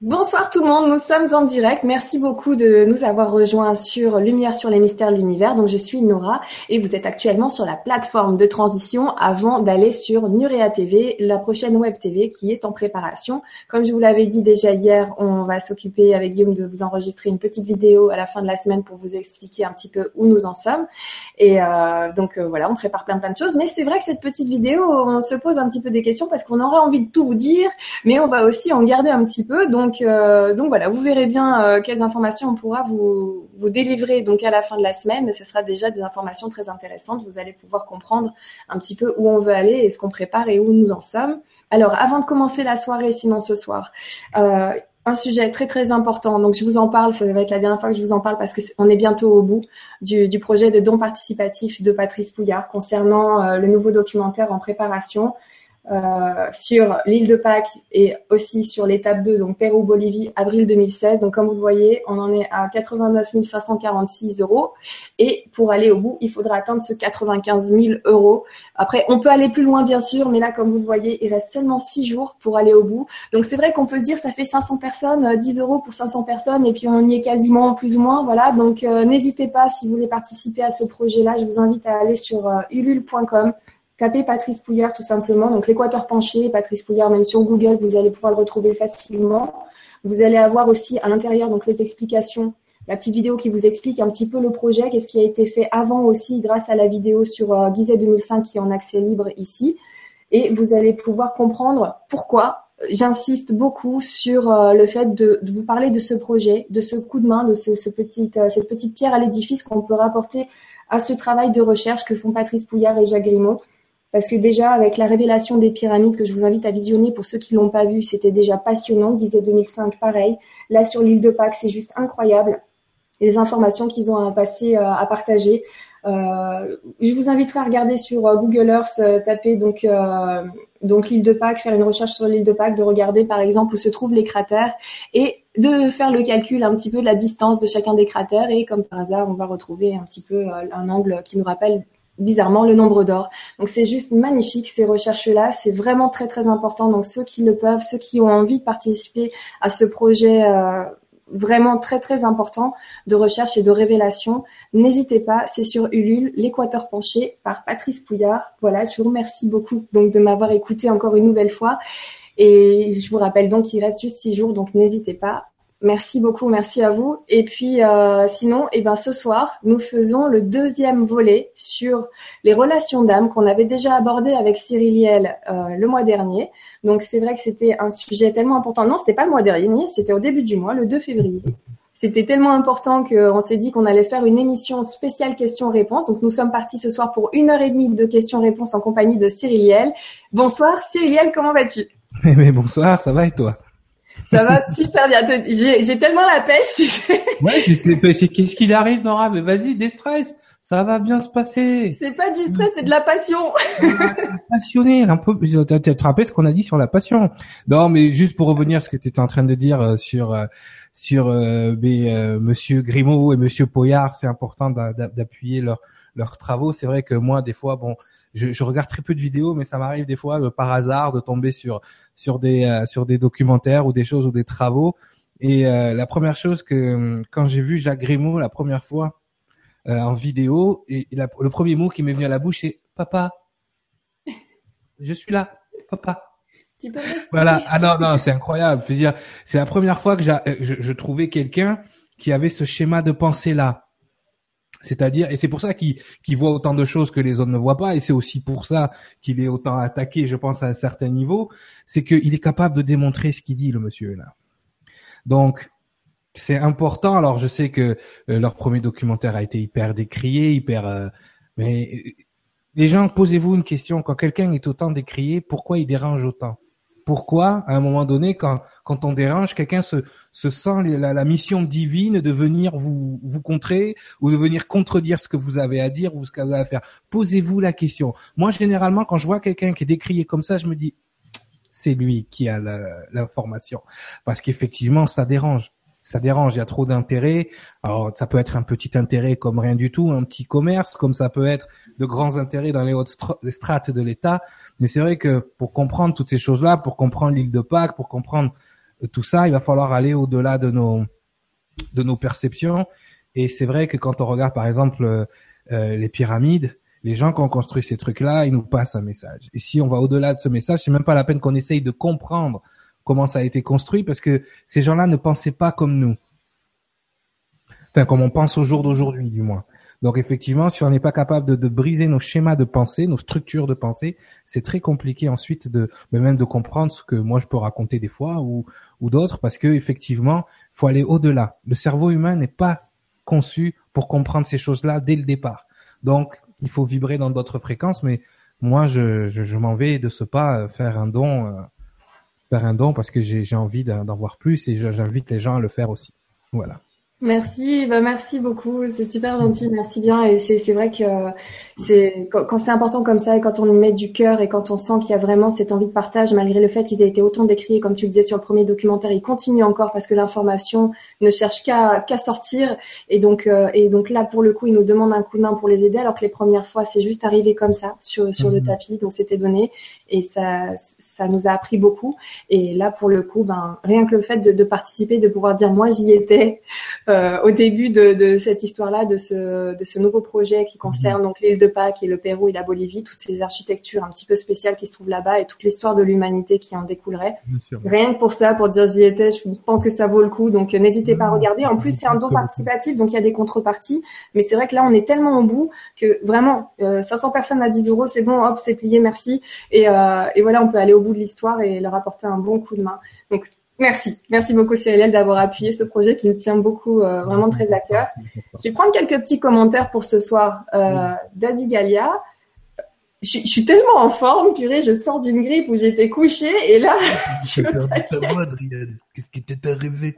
Bonsoir tout le monde, nous sommes en direct. Merci beaucoup de nous avoir rejoints sur Lumière sur les mystères de l'univers. Donc je suis Nora et vous êtes actuellement sur la plateforme de transition avant d'aller sur Nurea TV, la prochaine web TV qui est en préparation. Comme je vous l'avais dit déjà hier, on va s'occuper avec Guillaume de vous enregistrer une petite vidéo à la fin de la semaine pour vous expliquer un petit peu où nous en sommes. Et euh, donc euh, voilà, on prépare plein plein de choses. Mais c'est vrai que cette petite vidéo, on se pose un petit peu des questions parce qu'on aurait envie de tout vous dire, mais on va aussi en garder un petit peu. Donc, euh, donc voilà, vous verrez bien euh, quelles informations on pourra vous, délivrer donc à la fin de la semaine. Ce sera déjà des informations très intéressantes. Vous allez pouvoir comprendre un petit peu où on veut aller et ce qu'on prépare et où nous en sommes. Alors, avant de commencer la soirée, sinon ce soir, euh, un sujet très très important. Donc je vous en parle, ça va être la dernière fois que je vous en parle parce que on est bientôt au bout du, du projet de don participatif de Patrice Pouillard concernant le nouveau documentaire en préparation euh, sur l'île de Pâques et aussi sur l'étape 2, donc Pérou-Bolivie, avril 2016. Donc comme vous le voyez, on en est à 89 546 euros. Et pour aller au bout, il faudra atteindre ce 95 000 euros. Après, on peut aller plus loin bien sûr, mais là, comme vous le voyez, il reste seulement 6 jours pour aller au bout. Donc c'est vrai qu'on peut se dire, ça fait 500 personnes, 10 euh, euros pour 500 personnes, et puis on y est quasiment plus ou moins. Voilà, donc euh, n'hésitez pas si vous voulez participer à ce projet-là. Je vous invite à aller sur ulule.com Tapez Patrice Pouillard tout simplement. Donc l'équateur penché, Patrice Pouillard, même sur Google, vous allez pouvoir le retrouver facilement. Vous allez avoir aussi à l'intérieur donc les explications, la petite vidéo qui vous explique un petit peu le projet, qu'est-ce qui a été fait avant aussi grâce à la vidéo sur euh, 2005 qui est en accès libre ici. Et vous allez pouvoir comprendre pourquoi j'insiste beaucoup sur euh, le fait de, vous parler de ce projet, de ce coup de main, de ce, ce petit, euh, cette petite pierre à l'édifice qu'on peut rapporter à ce travail de recherche que font Patrice Pouillard et Jacques Grimaud. Parce que déjà, avec la révélation des pyramides que je vous invite à visionner pour ceux qui l'ont pas vu, c'était déjà passionnant. Disait 2005, pareil. Là, sur l'île de Pâques, c'est juste incroyable. Les informations qu'ils ont à passer, euh, à partager. Euh, je vous inviterai à regarder sur euh, Google Earth, taper donc donc l'île de Pâques, faire une recherche sur l'île de Pâques, de regarder par exemple où se trouvent les cratères et de faire le calcul un petit peu de la distance de chacun des cratères et comme par hasard, on va retrouver un petit peu un angle qui nous rappelle bizarrement le nombre d'or. Donc c'est juste magnifique ces recherches-là, c'est vraiment très très important. Donc ceux qui le peuvent, ceux qui ont envie de participer à ce projet euh, vraiment très très important de recherche et de révélation, n'hésitez pas, c'est sur Ulule, l'équateur penché par Patrice Pouillard. Voilà, je vous remercie beaucoup donc de m'avoir écouté encore une nouvelle fois. Et je vous rappelle donc qu'il reste juste six jours, donc n'hésitez pas. Merci beaucoup, merci à vous. Et puis euh, sinon, eh ben ce soir, nous faisons le deuxième volet sur les relations d'âme qu'on avait déjà abordé avec Cyril euh, le mois dernier. Donc c'est vrai que c'était un sujet tellement important. Non, c'était pas le mois dernier, c'était au début du mois, le 2 février. C'était tellement important qu'on s'est dit qu'on allait faire une émission spéciale questions-réponses. Donc nous sommes partis ce soir pour une heure et demie de questions-réponses en compagnie de Cyril Bonsoir Cyril comment vas-tu? Mais bonsoir, ça va et toi? Ça va super bien. J'ai tellement la pêche. ouais, c'est qu'est-ce qu'il arrive, Nora Mais vas-y, déstresse. Ça va bien se passer. C'est pas du stress, c'est de la passion. Passionné, un peu. Tu te rappelles ce qu'on a dit sur la passion Non, mais juste pour revenir à ce que tu étais en train de dire euh, sur euh, sur euh, euh, Monsieur Grimaud et Monsieur Poyard, c'est important d'appuyer leurs leurs travaux. C'est vrai que moi, des fois, bon, je, je, regarde très peu de vidéos, mais ça m'arrive des fois euh, par hasard de tomber sur sur des euh, sur des documentaires ou des choses ou des travaux. Et euh, la première chose que quand j'ai vu Jacques Grimaud la première fois en vidéo, et, le premier mot qui m'est venu à la bouche c'est papa. Je suis là, papa. Tu peux voilà. Ah non non, c'est incroyable. Je veux dire, c'est la première fois que je, je trouvais quelqu'un qui avait ce schéma de pensée là c'est-à-dire, et c'est pour ça qu'il voit autant de choses que les autres ne voient pas, et c'est aussi pour ça qu'il est autant attaqué, je pense, à un certain niveau, c'est qu'il est capable de démontrer ce qu'il dit, le monsieur là. Donc, c'est important. Alors, je sais que euh, leur premier documentaire a été hyper décrié, hyper, euh, mais euh, les gens, posez-vous une question. Quand quelqu'un est autant décrié, pourquoi il dérange autant? Pourquoi, à un moment donné, quand, quand on dérange, quelqu'un se, se sent la, la, mission divine de venir vous, vous contrer ou de venir contredire ce que vous avez à dire ou ce que vous avez à faire. Posez-vous la question. Moi, généralement, quand je vois quelqu'un qui est décrié comme ça, je me dis, c'est lui qui a l'information. Parce qu'effectivement, ça dérange ça dérange, il y a trop d'intérêts. Alors ça peut être un petit intérêt comme rien du tout, un petit commerce, comme ça peut être de grands intérêts dans les hautes strates de l'État. Mais c'est vrai que pour comprendre toutes ces choses-là, pour comprendre l'île de Pâques, pour comprendre tout ça, il va falloir aller au-delà de nos de nos perceptions. Et c'est vrai que quand on regarde par exemple euh, les pyramides, les gens qui ont construit ces trucs-là, ils nous passent un message. Et si on va au-delà de ce message, c'est même pas la peine qu'on essaye de comprendre comment ça a été construit, parce que ces gens-là ne pensaient pas comme nous. Enfin, comme on pense au jour d'aujourd'hui, du moins. Donc effectivement, si on n'est pas capable de, briser nos schémas de pensée, nos structures de pensée, c'est très compliqué ensuite de même de comprendre ce que moi je peux raconter des fois ou d'autres parce que effectivement, faut aller au-delà. Le cerveau humain n'est pas conçu pour comprendre ces choses-là dès le départ. Donc il faut vibrer dans d'autres fréquences, mais moi je je, m'en vais de ce pas euh, faire un don euh, faire un don parce que j'ai envie d'en voir plus et j'invite les gens à le faire aussi. Voilà. Merci, bah merci beaucoup, c'est super gentil, merci bien. Et c'est vrai que c'est quand, c'est important comme ça et quand on y met du cœur et quand on sent qu'il y a vraiment cette envie de partage, malgré le fait qu'ils aient été autant décrits, comme tu le disais sur le premier documentaire, ils continuent encore parce que l'information ne cherche qu'à sortir. Et donc euh, et donc là pour le coup, ils nous demandent un coup de main pour les aider, alors que les premières fois c'est juste arrivé comme ça sur sur le mhm. tapis, donc c'était donné et ça ça nous a appris beaucoup. Et là pour le coup, ben rien que le fait de, de participer, de pouvoir dire moi j'y étais euh, au début de, de cette histoire-là, de ce, de ce nouveau projet qui concerne donc l'île de Pâques et le Pérou et la Bolivie, toutes ces architectures un petit peu spéciales qui se trouvent là-bas et toute l'histoire de l'humanité qui en découlerait. Rien que pour ça, pour dire j'y étais, je pense que ça vaut le coup. Donc n'hésitez pas à regarder. En plus, c'est un don participatif, donc il y a des contreparties. Mais c'est vrai que là, on est tellement au bout que vraiment, euh, 500 personnes à 10 euros, c'est bon, hop, c'est plié, merci. Et, euh, et voilà, on peut aller au bout de l'histoire et leur apporter un bon coup de main. Donc Merci, merci beaucoup Cyril d'avoir appuyé ce projet qui me tient beaucoup, euh, vraiment très à cœur. Je vais prendre quelques petits commentaires pour ce soir. Euh, Daddy Galia, je, suis tellement en forme, purée, je sors d'une grippe où j'étais couchée et là, je Qu'est-ce qui t'est arrivé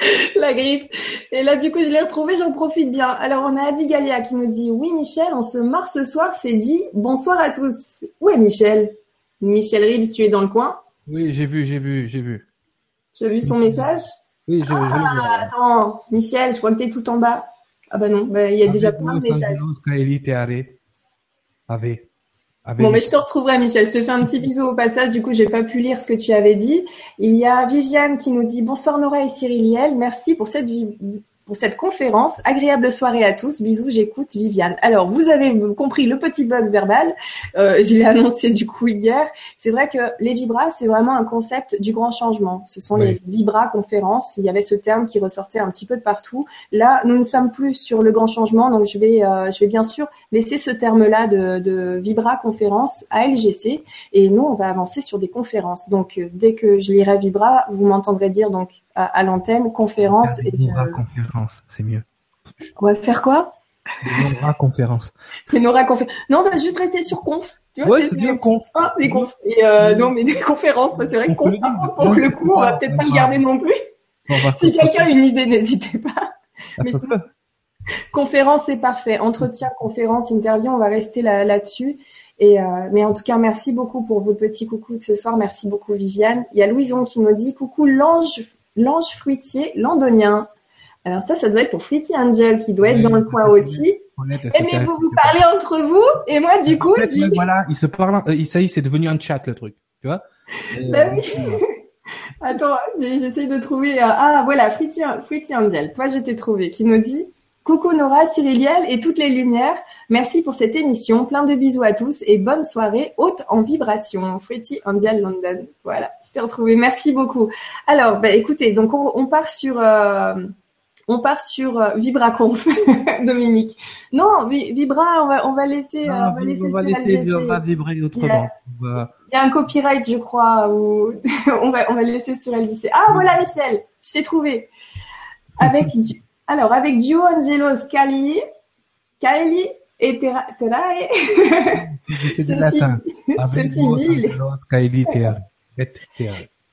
La grippe. Et là, du coup, je l'ai retrouvé, j'en profite bien. Alors, on a Adi Galia qui nous dit Oui, Michel, on se marre ce soir, c'est dit. Bonsoir à tous. Où est Michel Michel Reeves, tu es dans le coin Oui, j'ai vu, j'ai vu, j'ai vu. Tu as vu son message? Oui, je, ah, Attends, Michel, je crois que tu es tout en bas. Ah bah non, bah, il y a déjà plein de messages. Bon, mais je te retrouverai, Michel. Je te fais un petit bisou au passage. Du coup, j'ai pas pu lire ce que tu avais dit. Il y a Viviane qui nous dit bonsoir Nora et Cyriliel. Merci pour cette pour cette conférence. Agréable soirée à tous. Bisous, j'écoute Viviane. Alors, vous avez compris le petit bug verbal. Euh, je l'ai annoncé du coup hier. C'est vrai que les vibras, c'est vraiment un concept du grand changement. Ce sont les vibras conférences. Il y avait ce terme qui ressortait un petit peu de partout. Là, nous ne sommes plus sur le grand changement, donc je vais, euh, je vais bien sûr laisser ce terme-là de, de vibra conférence à LGC. Et nous, on va avancer sur des conférences. Donc, euh, dès que je lirai vibra, vous m'entendrez dire donc à, l'antenne, conférence. et conférence, c'est mieux. On va faire quoi? Nora conférence. Nora conférence. Non, on va juste rester sur conf. Tu vois, ouais, c'est bien conf. Ah, des confs. Et euh, non, mais des conférences, c'est vrai que conf, pour le coup, on va peut-être pas le garder non plus. si quelqu'un a une idée, n'hésitez pas. Mais conférence, c'est parfait. Entretien, conférence, interview, on va rester là-dessus. et euh, mais en tout cas, merci beaucoup pour vos petits coucous de ce soir. Merci beaucoup, Viviane. Il y a Louison qui nous dit coucou l'ange l'ange fruitier londonien. Alors ça, ça doit être pour Fruity Angel qui doit être dans le coin aussi. Et mais vous vous parlez entre vous et moi du coup, je... voilà, il se parle, euh, ça y est, c'est devenu un chat le truc, tu vois. Bah oui. Attends, j'essaye de trouver. Euh, ah voilà, Fruity, Fruity Angel. Toi, je t'ai trouvé. Qui nous dit Coucou Nora, Cyriliel et toutes les lumières. Merci pour cette émission. Plein de bisous à tous et bonne soirée haute en vibration. Freddy Angel London. Voilà, je t'ai retrouvé. Merci beaucoup. Alors, bah, écoutez, donc on, part sur euh, on part sur euh, VibraConf, Dominique. Non, Vibra, on va on va laisser euh, on va laisser, on va laisser vibrer autrement. Il y, a, un copyright, je crois, où on va on va laisser sur LJC. Ah voilà, Michel, je t'ai trouvé avec alors, avec Gio Angelos Cali, Kylie et Terae. Ceci dit,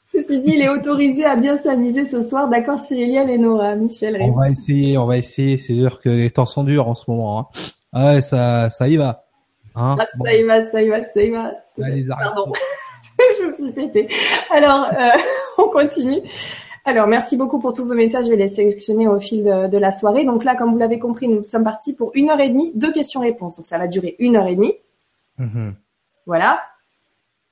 Ceci dit, il est autorisé à bien s'amuser ce soir. D'accord, Cyriliel et Nora, Michel. On va essayer, on va essayer. C'est sûr que les temps sont durs en ce moment. Hein. Ah ouais, ça, ça y va. Hein ah, Ça y va, ça y va, ça y va. Pardon, je me suis pété. Alors, euh, on continue. Alors, merci beaucoup pour tous vos messages. Je vais les sélectionner au fil de, la soirée. Donc là, comme vous l'avez compris, nous sommes partis pour une heure et demie de questions-réponses. Donc ça va durer une heure et demie. Mm-hmm. Voilà.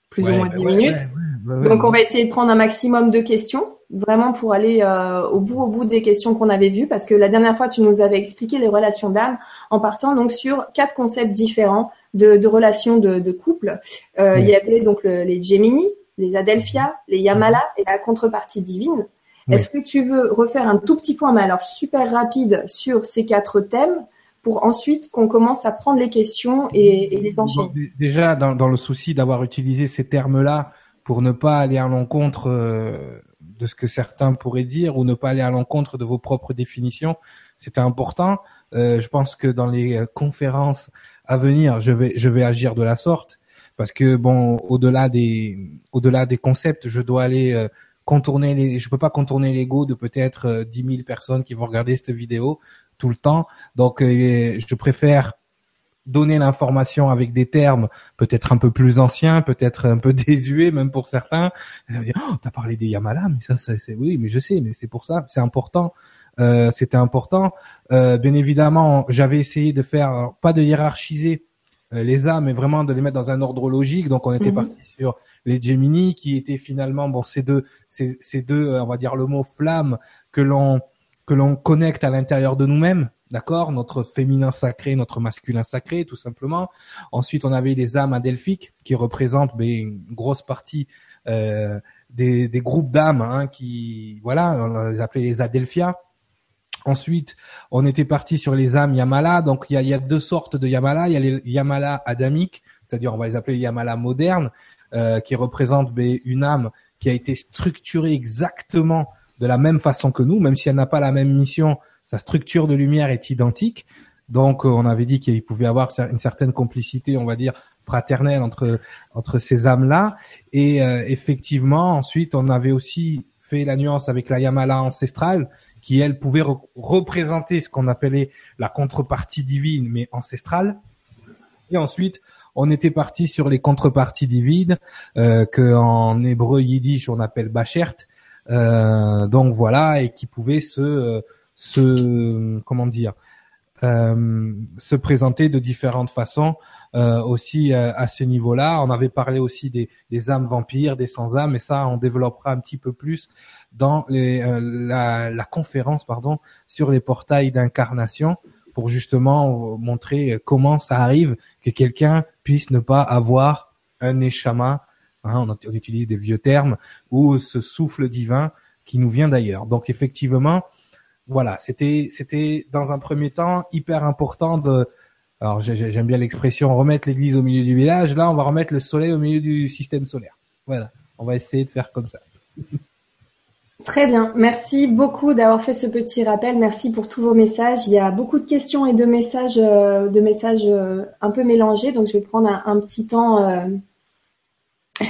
Plus ou moins dix minutes. Donc on va essayer de prendre un maximum de questions, vraiment pour aller euh, au bout au bout des questions qu'on avait vues, parce que la dernière fois tu nous avais expliqué les relations d'âme en partant donc sur quatre concepts différents de, de relations de, de couple. Euh, Il y avait donc le, les Gemini, les Adelphia, les Yamala et la contrepartie divine. Est-ce que tu veux refaire un tout petit point, mais alors super rapide, sur ces quatre thèmes pour ensuite qu'on commence à prendre les questions et, et les enchaîner? Déjà, dans, dans le souci d'avoir utilisé ces termes-là pour ne pas aller à l'encontre euh, de ce que certains pourraient dire ou ne pas aller à l'encontre de vos propres définitions, c'était important. Euh, je pense que dans les euh, conférences à venir, je vais je vais agir de la sorte parce que bon, au-delà des au-delà des concepts, je dois aller euh, contourner les, je peux pas contourner l'ego de peut-être euh, 10 000 personnes qui vont regarder cette vidéo tout le temps. Donc, euh, je préfère donner l'information avec des termes peut-être un peu plus anciens, peut-être un peu désuets même pour certains. Ça veut dire, oh, t'as parlé des Yamala, mais ça, ça c'est oui, mais je sais, mais c'est pour ça, c'est important. Euh, c'était important. Euh, bien évidemment, j'avais essayé de faire pas de hiérarchiser euh, les âmes, mais vraiment de les mettre dans un ordre logique. Donc, on était Mhm. parti sur les Gemini, qui étaient finalement bon ces deux, ces, deux, euh, on va dire le mot flamme que l'on que l'on connecte à l'intérieur de nous-mêmes, d'accord? Notre féminin sacré, notre masculin sacré, tout simplement. Ensuite, on avait les âmes adelphiques qui représentent ben, une grosse partie euh, des, des groupes d'âmes, hein, qui voilà, on les appelait les adelphia. Ensuite, on était parti sur les âmes Yamala. Donc, il y a, il y a deux sortes de Yamala. Il y a les Yamala adamiques, c'est-à-dire on va les appeler les Yamala modernes, euh, qui représentent ben, une âme qui a été structurée exactement de la même façon que nous, même si elle n'a pas la même mission, sa structure de lumière est identique. Donc, euh, on avait dit qu'il pouvait avoir une certaine complicité, on va dire, fraternelle entre entre ces âmes-là. Et euh, effectivement, ensuite, on avait aussi fait la nuance avec la Yamala ancestrale, qui elle pouvait re- représenter ce qu'on appelait la contrepartie divine, mais ancestrale. Et ensuite, on était parti sur les contreparties divines euh, que en hébreu yiddish on appelle bachert. Euh, donc voilà, et qui pouvaient se euh, se comment dire euh, se présenter de différentes façons aussi à ce niveau-là. On avait parlé aussi des, âmes vampires, des sans âmes, et ça on développera un petit peu plus dans la, la conférence pardon sur les portails d'incarnation pour justement montrer comment ça arrive que quelqu'un puisse ne pas avoir un neshama, hein, on, utilise des vieux termes, ou ce souffle divin qui nous vient d'ailleurs. Donc effectivement, voilà, c'était c'était dans un premier temps hyper important de alors j'ai- j'ai- j'aime bien l'expression remettre l'église au milieu du village. Là, on va remettre le soleil au milieu du système solaire. Voilà, on va essayer de faire comme ça. Très bien. Merci beaucoup d'avoir fait ce petit rappel. Merci pour tous vos messages. Il y a beaucoup de questions et de messages, euh, de messages euh, un peu mélangés. Donc, je vais prendre un, un petit temps. euh,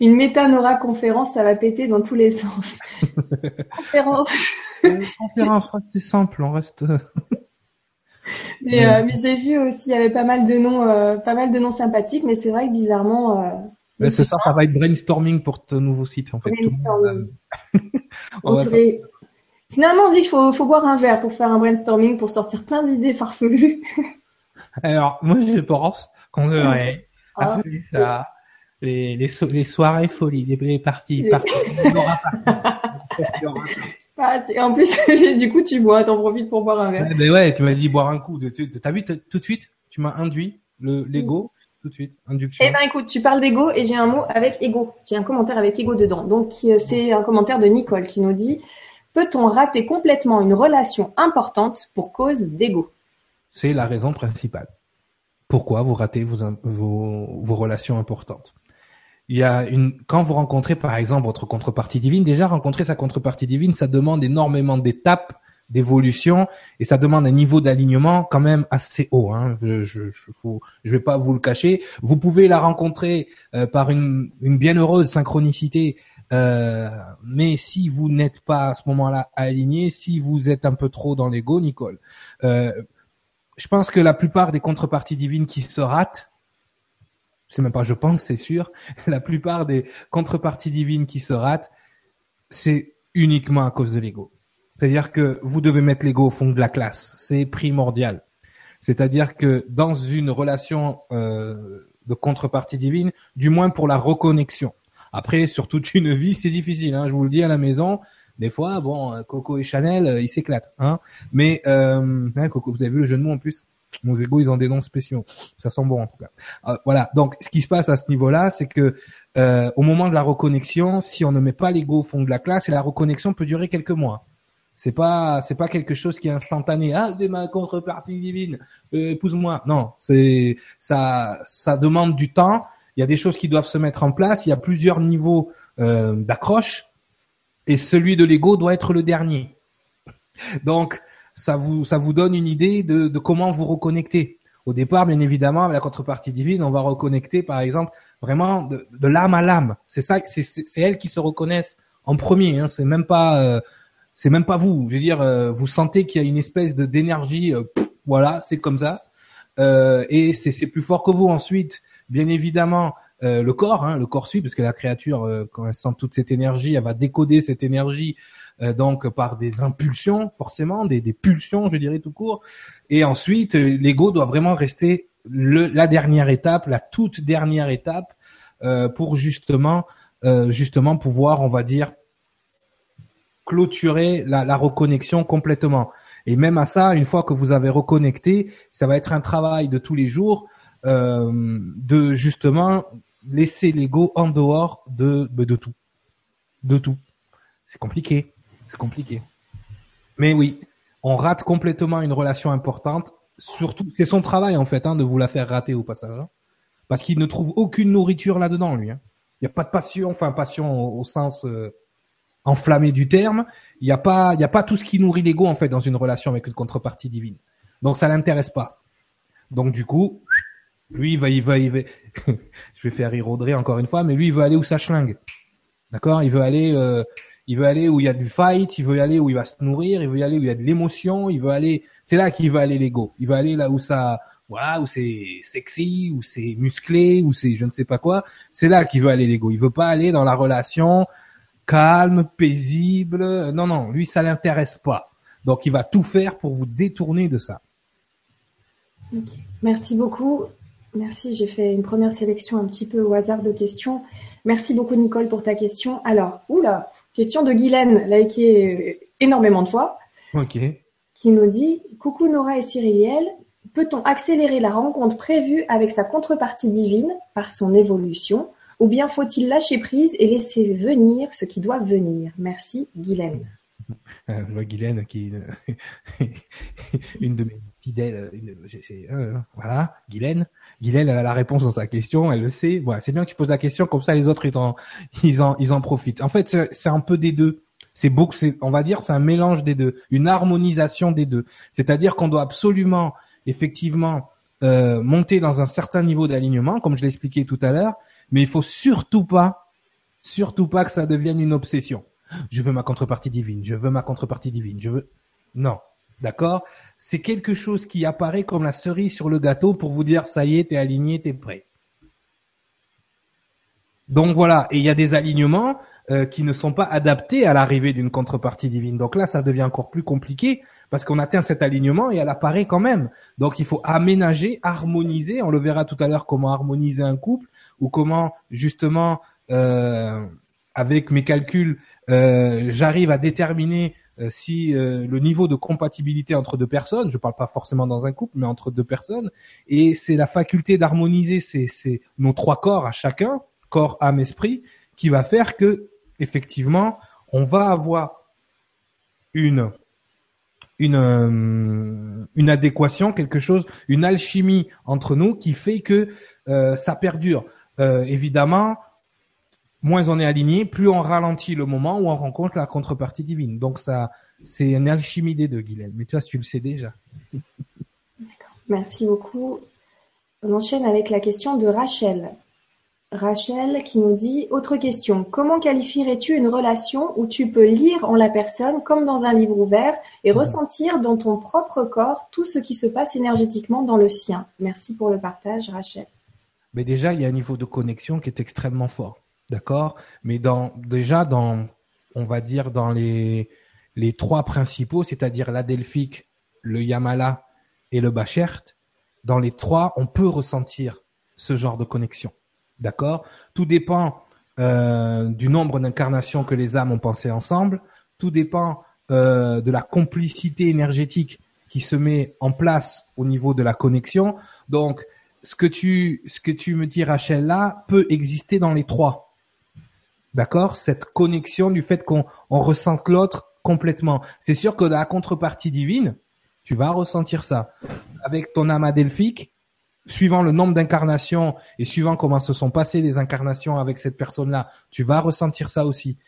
Une métanora conférence, ça va péter dans tous les sens. conférence. conférence, je crois que c'est simple, on reste. Mais, euh, mais j'ai vu aussi, il y avait pas mal de noms, pas mal de noms sympathiques. Mais c'est vrai que bizarrement, Mais ce soir, ça va être brainstorming pour ton nouveau site, en fait. Tout le monde, Brainstorming. On va dirait- Finalement, on dit qu'il faut, faut boire un verre pour faire un brainstorming, pour sortir plein d'idées farfelues. Alors, moi, je pense qu'on devrait Ah. appeler ça les, les, so- les soirées folies, les, les parties, Les- parties. Ah, en plus, du coup, tu bois, t'en profites pour boire un verre. Ouais, mais ouais, tu m'as dit boire un coup. T'as vu tout de suite, tu m'as induit le l'ego tout de suite, induction. Eh ben écoute, tu parles d'ego et j'ai un mot avec ego. J'ai un commentaire avec ego dedans. Donc euh, c'est un commentaire de Nicole qui nous dit Peut-on rater complètement une relation importante pour cause d'ego? C'est la raison principale. Pourquoi vous ratez vos, vos, vos relations importantes? Il y a une quand vous rencontrez par exemple votre contrepartie divine, déjà rencontrer sa contrepartie divine, ça demande énormément d'étapes d'évolution et ça demande un niveau d'alignement quand même assez haut. Hein. Je, je, je, je vais pas vous le cacher. Vous pouvez la rencontrer euh, par une, une bienheureuse synchronicité, euh, mais si vous n'êtes pas à ce moment-là aligné, si vous êtes un peu trop dans l'ego, Nicole, euh, je pense que la plupart des contreparties divines qui se ratent, c'est même pas je pense, c'est sûr, la plupart des contreparties divines qui se ratent, c'est uniquement à cause de l'ego. C'est-à-dire que vous devez mettre l'ego au fond de la classe, c'est primordial. C'est-à-dire que dans une relation euh, de contrepartie divine, du moins pour la reconnexion. Après, sur toute une vie, c'est difficile. Hein, je vous le dis à la maison. Des fois, bon, Coco et Chanel, ils s'éclatent. Hein. Mais euh, hein, Coco, vous avez vu le jeu de mots en plus? Mon égaux, ils ont des noms spéciaux. Ça sent bon en tout cas. Euh, voilà. Donc, ce qui se passe à ce niveau-là, c'est que euh, au moment de la reconnexion, si on ne met pas l'ego au fond de la classe, et la reconnexion peut durer quelques mois. C'est pas c'est pas quelque chose qui est instantané. Ah, de ma contrepartie divine, euh, épouse-moi. Non, c'est ça ça demande du temps. Il y a des choses qui doivent se mettre en place. Il y a plusieurs niveaux euh, d'accroche et celui de l'ego doit être le dernier. Donc ça vous ça vous donne une idée de, de comment vous reconnecter. Au départ, bien évidemment, avec la contrepartie divine, on va reconnecter, par exemple, vraiment de, de l'âme à l'âme. C'est ça, c'est c'est elles qui se reconnaissent en premier. Hein. C'est même pas euh, c'est même pas vous. Je veux dire, euh, vous sentez qu'il y a une espèce de d'énergie. Euh, voilà, c'est comme ça. Euh, et c'est plus fort que vous. Ensuite, bien évidemment, le corps, hein, le corps suit parce que la créature, quand elle sent toute cette énergie, elle va décoder cette énergie donc par des impulsions, forcément, des, des pulsions, je dirais tout court. Et ensuite, l'ego doit vraiment rester le, la dernière étape, la toute dernière étape pour justement, justement pouvoir, on va dire, clôturer la, reconnexion complètement. Et même à ça, une fois que vous avez reconnecté, ça va être un travail de tous les jours euh, de justement laisser l'ego en dehors de, de tout. De tout. C'est compliqué. C'est compliqué. Mais oui, on rate complètement une relation importante. Surtout, c'est son travail en fait hein, de vous la faire rater au passage. Hein. parce qu'il ne trouve aucune nourriture là-dedans, lui. Hein. Il n'y a pas de passion, enfin passion au, sens... Euh, enflammé du terme, il n'y a pas, il y a pas tout ce qui nourrit l'ego en fait dans une relation avec une contrepartie divine. Donc ça l'intéresse pas. Donc du coup, lui il va, il va, il va. je vais faire rire Audrey encore une fois, mais lui il veut aller où ça schlingue. D'accord? Il veut aller, euh, il veut aller où il y a du fight, il veut aller où il va se nourrir, il veut aller où il y a de l'émotion, il veut aller. C'est là qu'il veut aller l'ego. Il veut aller là où ça, voilà, où c'est sexy, où c'est musclé, où c'est je ne sais pas quoi. C'est là qu'il veut aller l'ego. Il veut pas aller dans la relation calme, paisible. Non, non, lui, ça l'intéresse pas. Donc, il va tout faire pour vous détourner de ça. Merci beaucoup. Merci, j'ai fait une première sélection un petit peu au hasard de questions. Merci beaucoup Nicole pour ta question. Alors, oula, question de Guylaine, likée euh, énormément de fois. Ok. Qui nous dit Coucou Nora et Cyrielle, peut-on accélérer la rencontre prévue avec sa contrepartie divine par son évolution? Ou bien faut-il lâcher prise et laisser venir ce qui doit venir? Merci, Guylaine. Euh, Guylaine, qui une de mes fidèles, euh, voilà, Guylaine. Guylaine, elle a la réponse dans sa question, elle le sait. Voilà, c'est bien que tu poses la question, comme ça les autres ils en, ils en, profitent. En fait, c'est un peu des deux. C'est beau, c'est, on va dire, c'est un mélange des deux, une harmonisation des deux. C'est-à-dire qu'on doit absolument, effectivement, euh, monter dans un certain niveau d'alignement, comme je l'ai expliqué tout à l'heure, mais il faut surtout pas, surtout pas que ça devienne une obsession. Je veux ma contrepartie divine, je veux ma contrepartie divine, je veux. Non. D'accord? C'est quelque chose qui apparaît comme la cerise sur le gâteau pour vous dire ça y est, t'es aligné, t'es prêt. Donc voilà, et il y a des alignements euh, qui ne sont pas adaptés à l'arrivée d'une contrepartie divine. Donc là, ça devient encore plus compliqué parce qu'on atteint cet alignement et elle apparaît quand même. Donc il faut aménager, harmoniser. On le verra tout à l'heure comment harmoniser un couple ou comment justement euh, avec mes calculs euh, j'arrive à déterminer euh, si le niveau de compatibilité entre deux personnes, je parle pas forcément dans un couple, mais entre deux personnes, et c'est la faculté d'harmoniser ces, nos trois corps à chacun, corps, âme, esprit, qui va faire que effectivement on va avoir une une une adéquation, quelque chose, une alchimie entre nous qui fait que ça perdure. Euh, évidemment, moins on est aligné, plus on ralentit le moment où on rencontre la contrepartie divine. Donc ça, c'est une alchimie des deux, Guylaine. Mais toi, tu le sais déjà. Merci beaucoup. On enchaîne avec la question de Rachel. Rachel qui nous dit Autre question. Comment qualifierais-tu une relation où tu peux lire en la personne comme dans un livre ouvert et mhm. ressentir dans ton propre corps tout ce qui se passe énergétiquement dans le sien? Merci pour le partage, Rachel mais déjà il y a un niveau de connexion qui est extrêmement fort, d'accord? Mais dans déjà dans on va dire dans les les trois principaux, c'est-à-dire l'adelphique, le yamala et le bachert, dans les trois, on peut ressentir ce genre de connexion. D'accord? Tout dépend euh, du nombre d'incarnations que les âmes ont pensé ensemble. Tout dépend euh, de la complicité énergétique qui se met en place au niveau de la connexion. Donc, ce que tu, ce que tu me dis, Rachel, là, peut exister dans les trois. D'accord? Cette connexion du fait qu'on on ressente l'autre complètement. C'est sûr que dans la contrepartie divine, tu vas ressentir ça. Avec ton âme adelphique, suivant le nombre d'incarnations et suivant comment se sont passées les incarnations avec cette personne-là, tu vas ressentir ça aussi.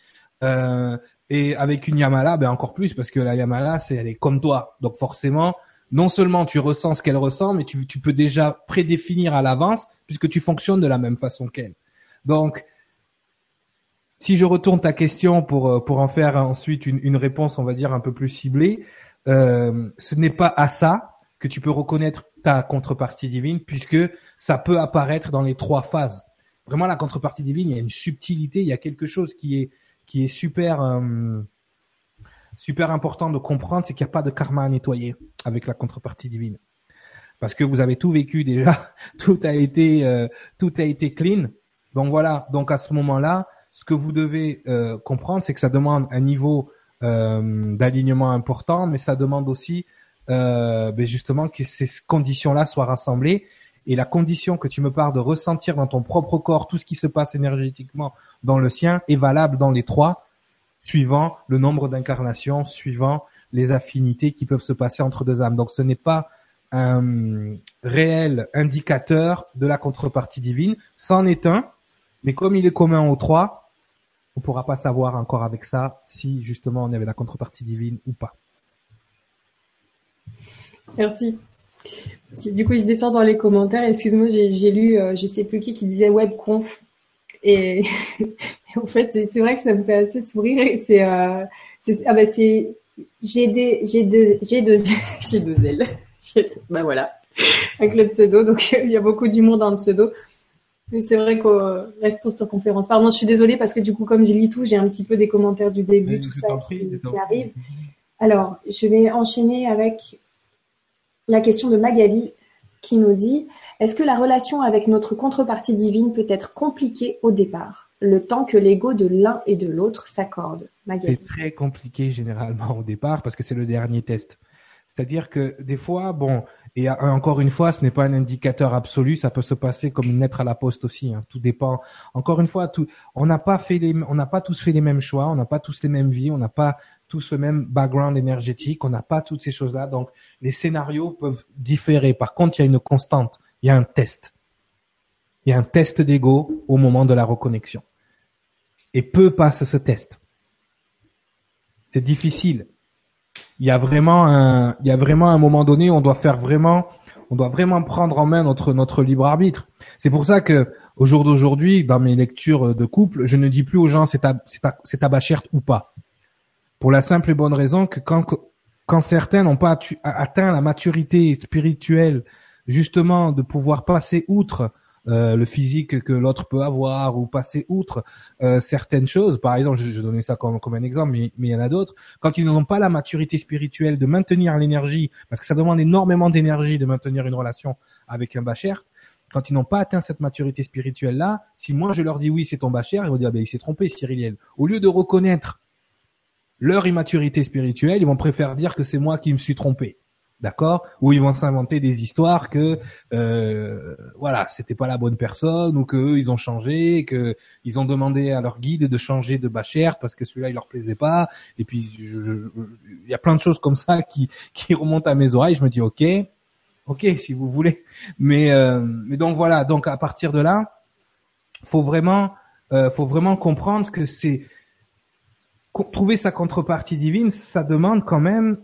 Euh, et avec une Yamala, ben encore plus parce que la Yamala, c'est elle est comme toi, donc forcément, non seulement tu ressens ce qu'elle ressent, mais tu, tu peux déjà prédéfinir à l'avance puisque tu fonctionnes de la même façon qu'elle. Donc, si je retourne ta question pour euh, pour en faire ensuite une, une réponse, on va dire un peu plus ciblée, euh, ce n'est pas à ça que tu peux reconnaître ta contrepartie divine, puisque ça peut apparaître dans les trois phases. Vraiment, la contrepartie divine, il y a une subtilité, il y a quelque chose qui est qui est super euh, super important de comprendre, c'est qu'il n'y a pas de karma à nettoyer avec la contrepartie divine, parce que vous avez tout vécu déjà, tout a été euh, tout a été clean. Donc voilà, donc à ce moment-là, ce que vous devez euh, comprendre, c'est que ça demande un niveau euh, d'alignement important, mais ça demande aussi euh, ben justement que ces conditions-là soient rassemblées. Et la condition que tu me parles de ressentir dans ton propre corps tout ce qui se passe énergétiquement dans le sien est valable dans les trois, suivant le nombre d'incarnations, suivant les affinités qui peuvent se passer entre deux âmes. Donc ce n'est pas un réel indicateur de la contrepartie divine, c'en est un, mais comme il est commun aux trois, on pourra pas savoir encore avec ça si justement on avait la contrepartie divine ou pas. Merci. du coup, je descends dans les commentaires. Excuse-moi, j'ai lu, euh, je sais plus qui, qui disait webconf. Et, en fait, c'est vrai que ça me fait assez sourire. C'est, euh, ah bah c'est, j'ai des, j'ai deux, j'ai deux, j'ai deux ailes. bah voilà, avec le pseudo. Donc il y a beaucoup d'humour dans le pseudo. Mais c'est vrai qu'on reste sur conférence. Pardon, je suis désolée parce que du coup, comme je lis tout, j'ai un petit peu des commentaires du début, tout ça qui, arrive. Alors, je vais enchaîner avec la question de Magali qui nous dit Est-ce que la relation avec notre contrepartie divine peut être compliquée au départ, le temps que l'ego de l'un et de l'autre s'accorde C'est très compliqué généralement au départ parce que c'est le dernier test. C'est-à-dire que des fois, bon, et encore une fois, ce n'est pas un indicateur absolu. Ça peut se passer comme une lettre à la poste aussi. Hein. Tout dépend. Encore une fois, on n'a pas fait on n'a pas tous fait les mêmes choix. On n'a pas tous les mêmes vies. On n'a pas tous le même background énergétique. On n'a pas toutes ces choses-là. Donc, les scénarios peuvent différer. Par contre, il y a une constante. Il y a un test. Il y a un test d'ego au moment de la reconnexion. Et peu passe ce test. C'est difficile il y a vraiment un, il y a vraiment un moment donné, on doit faire vraiment, on doit vraiment prendre en main notre notre libre arbitre. C'est pour ça que au jour d'aujourd'hui, dans mes lectures de couple, je ne dis plus aux gens c'est ta c'est ou pas. Pour la simple et bonne raison que quand quand certains n'ont pas atteint la maturité spirituelle justement de pouvoir passer outre euh, le physique que l'autre peut avoir ou passer outre euh, certaines choses. Par exemple, je, je donnais ça comme, comme un exemple, mais, mais il y en a d'autres. Quand ils n'ont pas la maturité spirituelle de maintenir l'énergie, parce que ça demande énormément d'énergie de maintenir une relation avec un bachère, quand ils n'ont pas atteint cette maturité spirituelle-là, si moi je leur dis oui, c'est ton bachère, ils vont dire, ben, il s'est trompé, Cyriliel. Au lieu de reconnaître leur immaturité spirituelle, ils vont préférer dire que c'est moi qui me suis trompé d'accord? Ou ils vont s'inventer des histoires que euh, voilà, c'était pas la bonne personne ou que ils ont changé, que ils ont demandé à leur guide de changer de bachère parce que celui-là il leur plaisait pas. Et puis il y a plein de choses comme ça qui qui remontent à mes oreilles. Je me dis ok, ok si vous voulez, mais euh, mais donc voilà. Donc à partir de là, faut vraiment euh, faut vraiment comprendre que c'est trouver sa contrepartie divine, ça demande quand même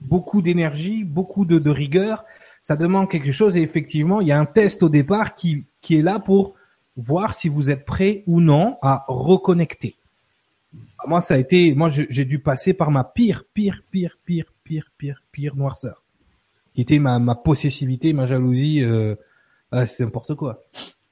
beaucoup d'énergie, beaucoup de, rigueur. Ça demande quelque chose et effectivement, il y a un test au départ qui, qui est là pour voir si vous êtes prêt ou non à reconnecter. Moi, ça a été, moi, j'ai dû passer par ma pire, pire, pire, pire, pire, pire, pire noirceur, qui était ma, possessivité, ma jalousie. Euh, c'est n'importe quoi.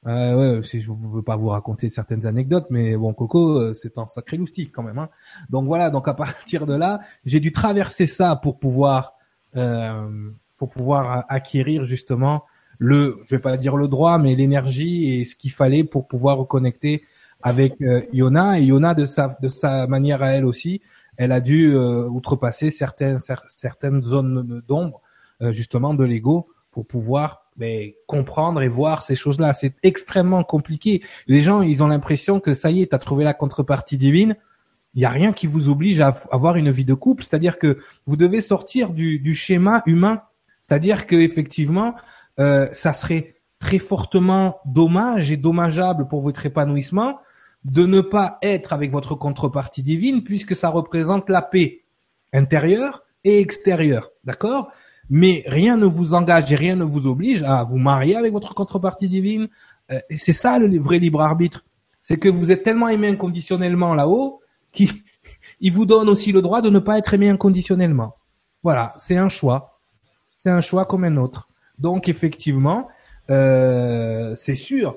Euh, ouais, je ne veux pas vous raconter certaines anecdotes, mais bon, Coco, euh, c'est un sacré loustique quand même. Hein. Donc voilà, donc à partir de là, j'ai dû traverser ça pour pouvoir, euh, pour pouvoir acquérir justement le, je vais pas dire le droit, mais l'énergie et ce qu'il fallait pour pouvoir reconnecter avec euh, Iona et Iona de sa de sa manière à elle aussi, elle a dû euh, outrepasser certaines certaines zones d'ombre euh, justement de l'ego pour pouvoir mais, comprendre et voir ces choses-là. C'est extrêmement compliqué. Les gens, ils ont l'impression que ça y est, tu as trouvé la contrepartie divine. Il n'y a rien qui vous oblige à avoir une vie de couple. C'est-à-dire que vous devez sortir du, du schéma humain. C'est-à-dire que effectivement, euh, ça serait très fortement dommage et dommageable pour votre épanouissement de ne pas être avec votre contrepartie divine puisque ça représente la paix intérieure et extérieure. D'accord? Mais rien ne vous engage et rien ne vous oblige à vous marier avec votre contrepartie divine. Euh, et c'est ça le vrai libre arbitre. C'est que vous êtes tellement aimé inconditionnellement là-haut qu'il vous donne aussi le droit de ne pas être aimé inconditionnellement. Voilà, c'est un choix. C'est un choix comme un autre. Donc effectivement, euh, c'est sûr,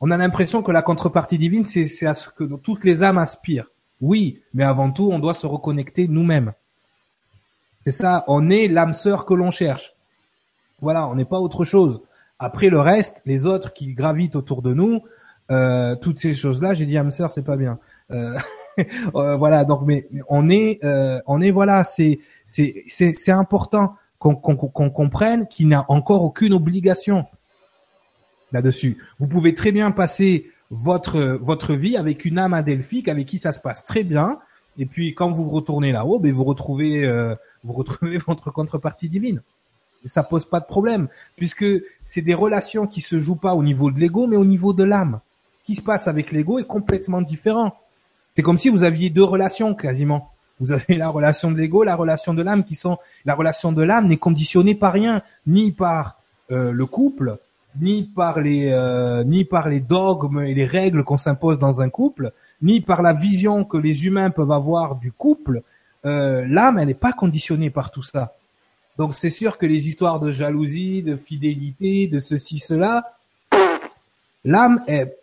on a l'impression que la contrepartie divine, c'est à ce que toutes les âmes aspirent. Oui, mais avant tout, on doit se reconnecter nous-mêmes. C'est ça, on est l'âme sœur que l'on cherche. Voilà, on n'est pas autre chose. Après le reste, les autres qui gravitent autour de nous, euh, toutes ces choses-là, j'ai dit âme sœur, c'est pas bien. Euh, euh, voilà, donc mais, on est, on est voilà, c'est c'est c'est important qu'on qu'on comprenne qu'il n'a encore aucune obligation là-dessus. Vous pouvez très bien passer votre votre vie avec une âme adelphique avec qui ça se passe très bien. Et puis quand vous retournez là-haut, ben vous retrouvez euh, vous retrouvez votre contrepartie divine. Et ça pose pas de problème puisque c'est des relations qui se jouent pas au niveau de l'ego mais au niveau de l'âme. Ce qui se passe avec l'ego est complètement différent. C'est comme si vous aviez deux relations quasiment. Vous avez la relation de l'ego, la relation de l'âme qui sont la relation de l'âme n'est conditionnée par rien, ni par euh, le couple, ni par les euh, ni par les dogmes et les règles qu'on s'impose dans un couple, ni par la vision que les humains peuvent avoir du couple. Euh, l'âme, elle n'est pas conditionnée par tout ça. Donc c'est sûr que les histoires de jalousie, de fidélité, de ceci, cela, l'âme, elle,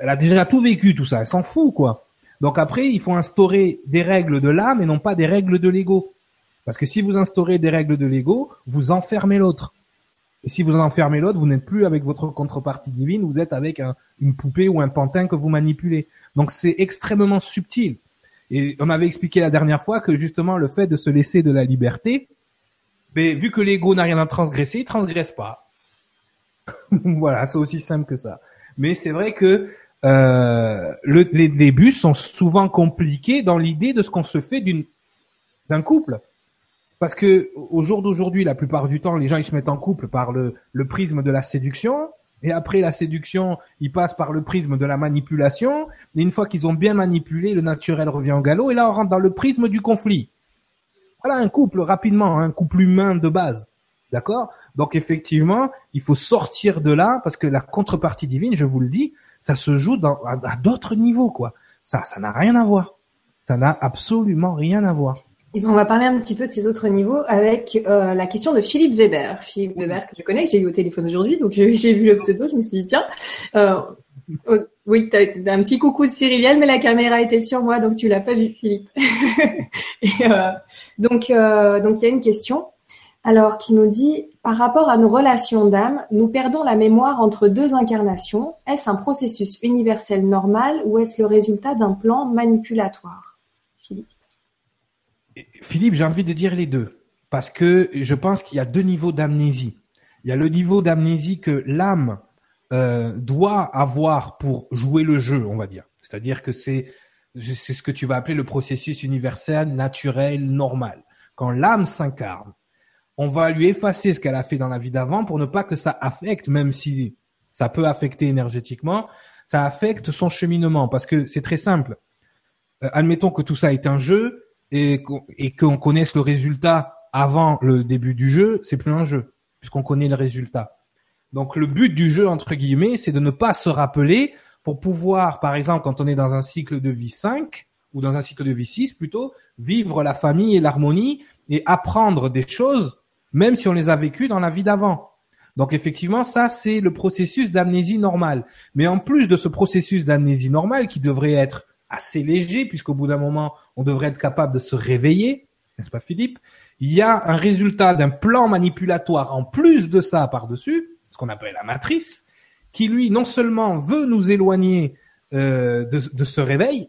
a déjà tout vécu, tout ça. Elle s'en fout, quoi. Donc après, il faut instaurer des règles de l'âme et non pas des règles de l'ego. Parce que si vous instaurez des règles de l'ego, vous enfermez l'autre. Et si vous enfermez l'autre, vous n'êtes plus avec votre contrepartie divine, vous êtes avec une poupée ou un pantin que vous manipulez. Donc c'est extrêmement subtil. Et on avait expliqué la dernière fois que justement le fait de se laisser de la liberté, ben, vu que l'ego n'a rien à transgresser, il transgresse pas. voilà, c'est aussi simple que ça. Mais c'est vrai que euh, le, les débuts sont souvent compliqués dans l'idée de ce qu'on se fait d'un couple. Parce que au jour d'aujourd'hui, la plupart du temps, les gens ils se mettent en couple par le, prisme de la séduction. Et après la séduction, ils passent par le prisme de la manipulation. Et une fois qu'ils ont bien manipulé, le naturel revient au galop. Et là, on rentre dans le prisme du conflit. Voilà un couple rapidement, un couple humain de base. D'accord? Donc effectivement, il faut sortir de là parce que la contrepartie divine, je vous le dis, ça se joue dans, à, à d'autres niveaux, quoi. Ça, ça n'a rien à voir. Ça n'a absolument rien à voir. Et ben, on va parler un petit peu de ces autres niveaux avec euh, la question de Philippe Weber. Philippe Weber que je connais, que j'ai eu au téléphone aujourd'hui, donc j'ai vu le pseudo, je me suis dit tiens, euh, oh, oui, t'as un petit coucou de Cyrilienne, mais la caméra était sur moi, donc tu l'as pas vu, Philippe. Et, euh, donc, euh, donc il y a une question, alors qui nous dit par rapport à nos relations d'âme, nous perdons la mémoire entre deux incarnations. Est-ce un processus universel normal ou est-ce le résultat d'un plan manipulatoire, Philippe, j'ai envie de dire les deux. Parce que je pense qu'il y a deux niveaux d'amnésie. Il y a le niveau d'amnésie que l'âme euh, doit avoir pour jouer le jeu, on va dire. C'est-à-dire que c'est c'est ce que tu vas appeler le processus universel, naturel, normal. Quand l'âme s'incarne, on va lui effacer ce qu'elle a fait dans la vie d'avant pour ne pas que ça affecte, même si ça peut affecter énergétiquement, ça affecte son cheminement. Parce que c'est très simple. Euh, admettons que tout ça est un jeu, et qu'on connaisse le résultat avant le début du jeu, c'est plus un jeu, puisqu'on connaît le résultat. Donc le but du jeu, entre guillemets, c'est de ne pas se rappeler pour pouvoir, par exemple, quand on est dans un cycle de vie 5, ou dans un cycle de vie 6 plutôt, vivre la famille et l'harmonie et apprendre des choses, même si on les a vécues dans la vie d'avant. Donc effectivement, ça c'est le processus d'amnésie normale. Mais en plus de ce processus d'amnésie normale qui devrait être assez léger, puisqu'au bout d'un moment, on devrait être capable de se réveiller, n'est-ce pas Philippe? Il y a un résultat d'un plan manipulatoire en plus de ça par-dessus, ce qu'on appelle la matrice, qui lui, non seulement veut nous éloigner euh, de, de ce réveil,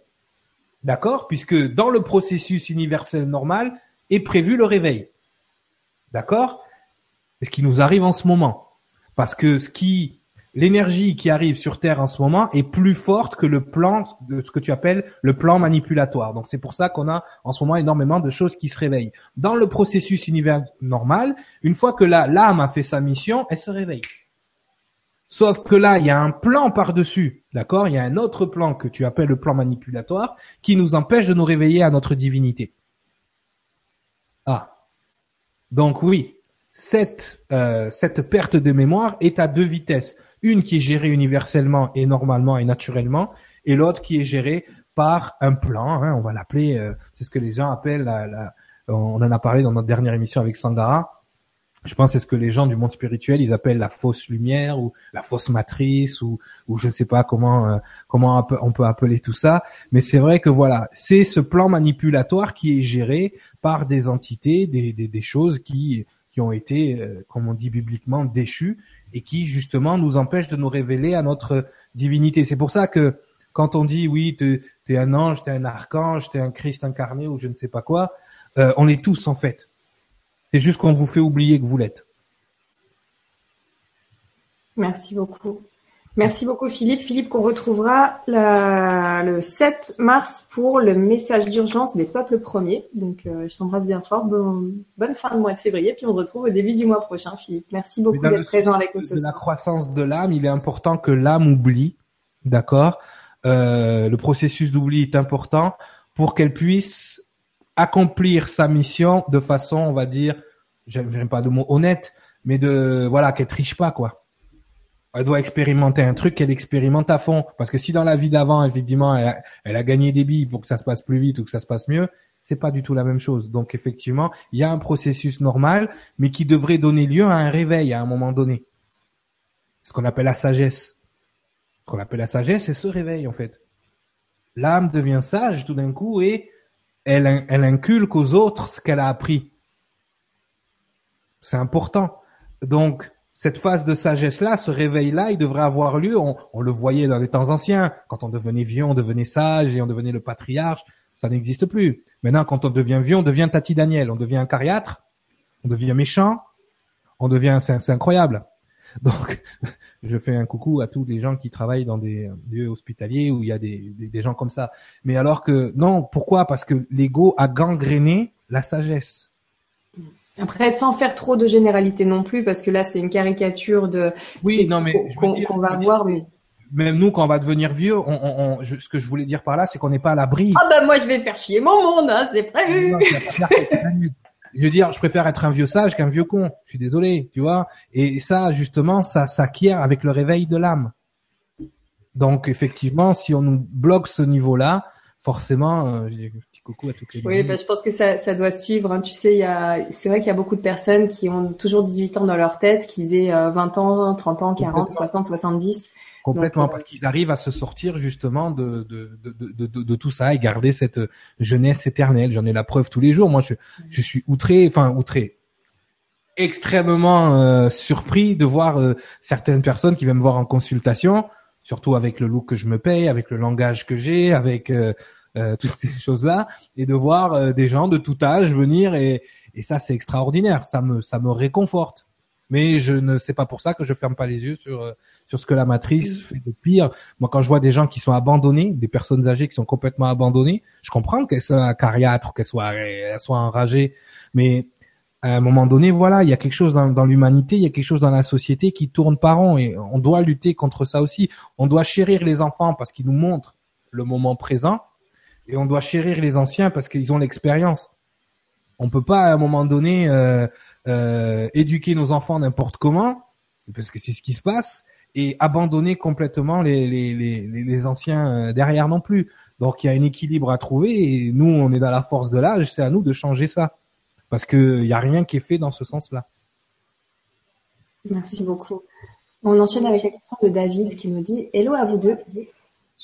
d'accord, puisque dans le processus universel normal est prévu le réveil, d'accord? C'est ce qui nous arrive en ce moment, parce que ce qui l'énergie qui arrive sur Terre en ce moment est plus forte que le plan ce que tu appelles le plan manipulatoire. Donc c'est pour ça qu'on a en ce moment énormément de choses qui se réveillent. Dans le processus univers normal, une fois que l'âme a fait sa mission, elle se réveille. Sauf que là, il y a un plan par-dessus, d'accord? Il y a un autre plan que tu appelles le plan manipulatoire qui nous empêche de nous réveiller à notre divinité. Ah. Donc oui, cette, euh, cette perte de mémoire est à deux vitesses une qui est gérée universellement et normalement et naturellement, et l'autre qui est gérée par un plan. Hein, on va l'appeler, euh, c'est ce que les gens appellent la, la, on en a parlé dans notre dernière émission avec Sangara. Je pense que c'est ce que les gens du monde spirituel ils appellent la fausse lumière ou la fausse matrice ou ou je ne sais pas comment euh, comment on peut appeler tout ça. Mais c'est vrai que voilà, c'est ce plan manipulatoire qui est géré par des entités, des des, des choses qui qui ont été, euh, comme on dit bibliquement, déchues et qui justement nous empêche de nous révéler à notre divinité. C'est pour ça que quand on dit oui, tu es un ange, tu es un archange, tu es un Christ incarné ou je ne sais pas quoi, euh, on est tous en fait. C'est juste qu'on vous fait oublier que vous l'êtes. Merci beaucoup. Merci beaucoup Philippe. Philippe qu'on retrouvera le 7 mars pour le message d'urgence des peuples premiers. Donc euh, je t'embrasse bien fort. bonne fin de mois de février. Puis on se retrouve au début du mois prochain Philippe. Merci beaucoup d'être présent avec nous ce soir. La croissance de l'âme, il est important que l'âme oublie. D'accord? Euh, Le processus d'oubli est important pour qu'elle puisse accomplir sa mission de façon, on va dire, j'aime pas de mot honnête, mais de voilà qu'elle triche pas quoi elle doit expérimenter un truc qu'elle expérimente à fond. Parce que si dans la vie d'avant, effectivement, elle a, gagné des billes pour que ça se passe plus vite ou que ça se passe mieux, c'est pas du tout la même chose. Donc effectivement, il y a un processus normal, mais qui devrait donner lieu à un réveil à un moment donné. Ce qu'on appelle la sagesse. Ce qu'on appelle la sagesse, c'est ce réveil en fait. L'âme devient sage tout d'un coup et elle, elle inculque aux autres ce qu'elle a appris. C'est important. Donc, cette phase de sagesse-là, ce réveil-là, il devrait avoir lieu. On, le voyait dans les temps anciens. Quand on devenait vieux, on devenait sage et on devenait le patriarche. Ça n'existe plus. Maintenant, quand on devient vieux, on devient Tati Daniel. On devient un cariatre. On devient méchant. On devient, c'est incroyable. Donc, je fais un coucou à tous les gens qui travaillent dans des lieux hospitaliers où il y a des, des gens comme ça. Mais alors que, non, pourquoi? Parce que l'ego a gangréné la sagesse. Après, sans faire trop de généralité non plus, parce que là, c'est une caricature de. Oui, non, mais qu'on va voir, mais. Même nous, quand on va devenir vieux, on, on, ce que je voulais dire par là, c'est qu'on n'est pas à l'abri. Ah bah moi, je vais faire chier mon monde, hein, c'est prévu. je veux dire, je préfère être un vieux sage qu'un vieux con. Je suis désolé, tu vois. Et ça, justement, ça s'acquiert avec le réveil de l'âme. Donc, effectivement, si on nous bloque ce niveau-là, forcément, euh, coucou à toutes les Oui, bah, je pense que ça, ça doit suivre. Hein. Tu sais, il y a, c'est vrai qu'il y a beaucoup de personnes qui ont toujours 18 ans dans leur tête, qu'ils aient 20 euh, ans, 30 ans, 40, 60, 70. Complètement, euh, parce qu'ils arrivent à se sortir justement de, de, de, de, de, tout ça et garder cette jeunesse éternelle. J'en ai la preuve tous les jours. Moi, je, je suis outré, enfin outré, extrêmement euh, surpris de voir certaines personnes qui viennent me voir en consultation, surtout avec le look que je me paye, avec le langage que j'ai, avec euh, toutes ces choses-là, et de voir euh, des gens de tout âge venir et, et ça c'est extraordinaire, ça me ça me réconforte. Mais je ne sais pas pour ça que je ferme pas les yeux sur euh, sur ce que la matrice fait de pire. Moi, quand je vois des gens qui sont abandonnés, des personnes âgées qui sont complètement abandonnées, je comprends qu'elles soient cariâtres, qu'elles soient elles soient enragées, mais à un moment donné, voilà, il y a quelque chose dans, dans l'humanité, il y a quelque chose dans la société qui tourne par rond et on doit lutter contre ça aussi. On doit chérir les enfants parce qu'ils nous montrent le moment présent et on doit chérir les anciens parce qu'ils ont l'expérience. On peut pas à un moment donné euh, euh, éduquer nos enfants n'importe comment, parce que c'est ce qui se passe, et abandonner complètement les, les, les, les anciens euh, derrière non plus. Donc il y a un équilibre à trouver et nous on est dans la force de l'âge, c'est à nous de changer ça, parce que il y a rien qui est fait dans ce sens-là. Merci beaucoup. On enchaîne avec la question de David qui nous dit Hello à vous deux.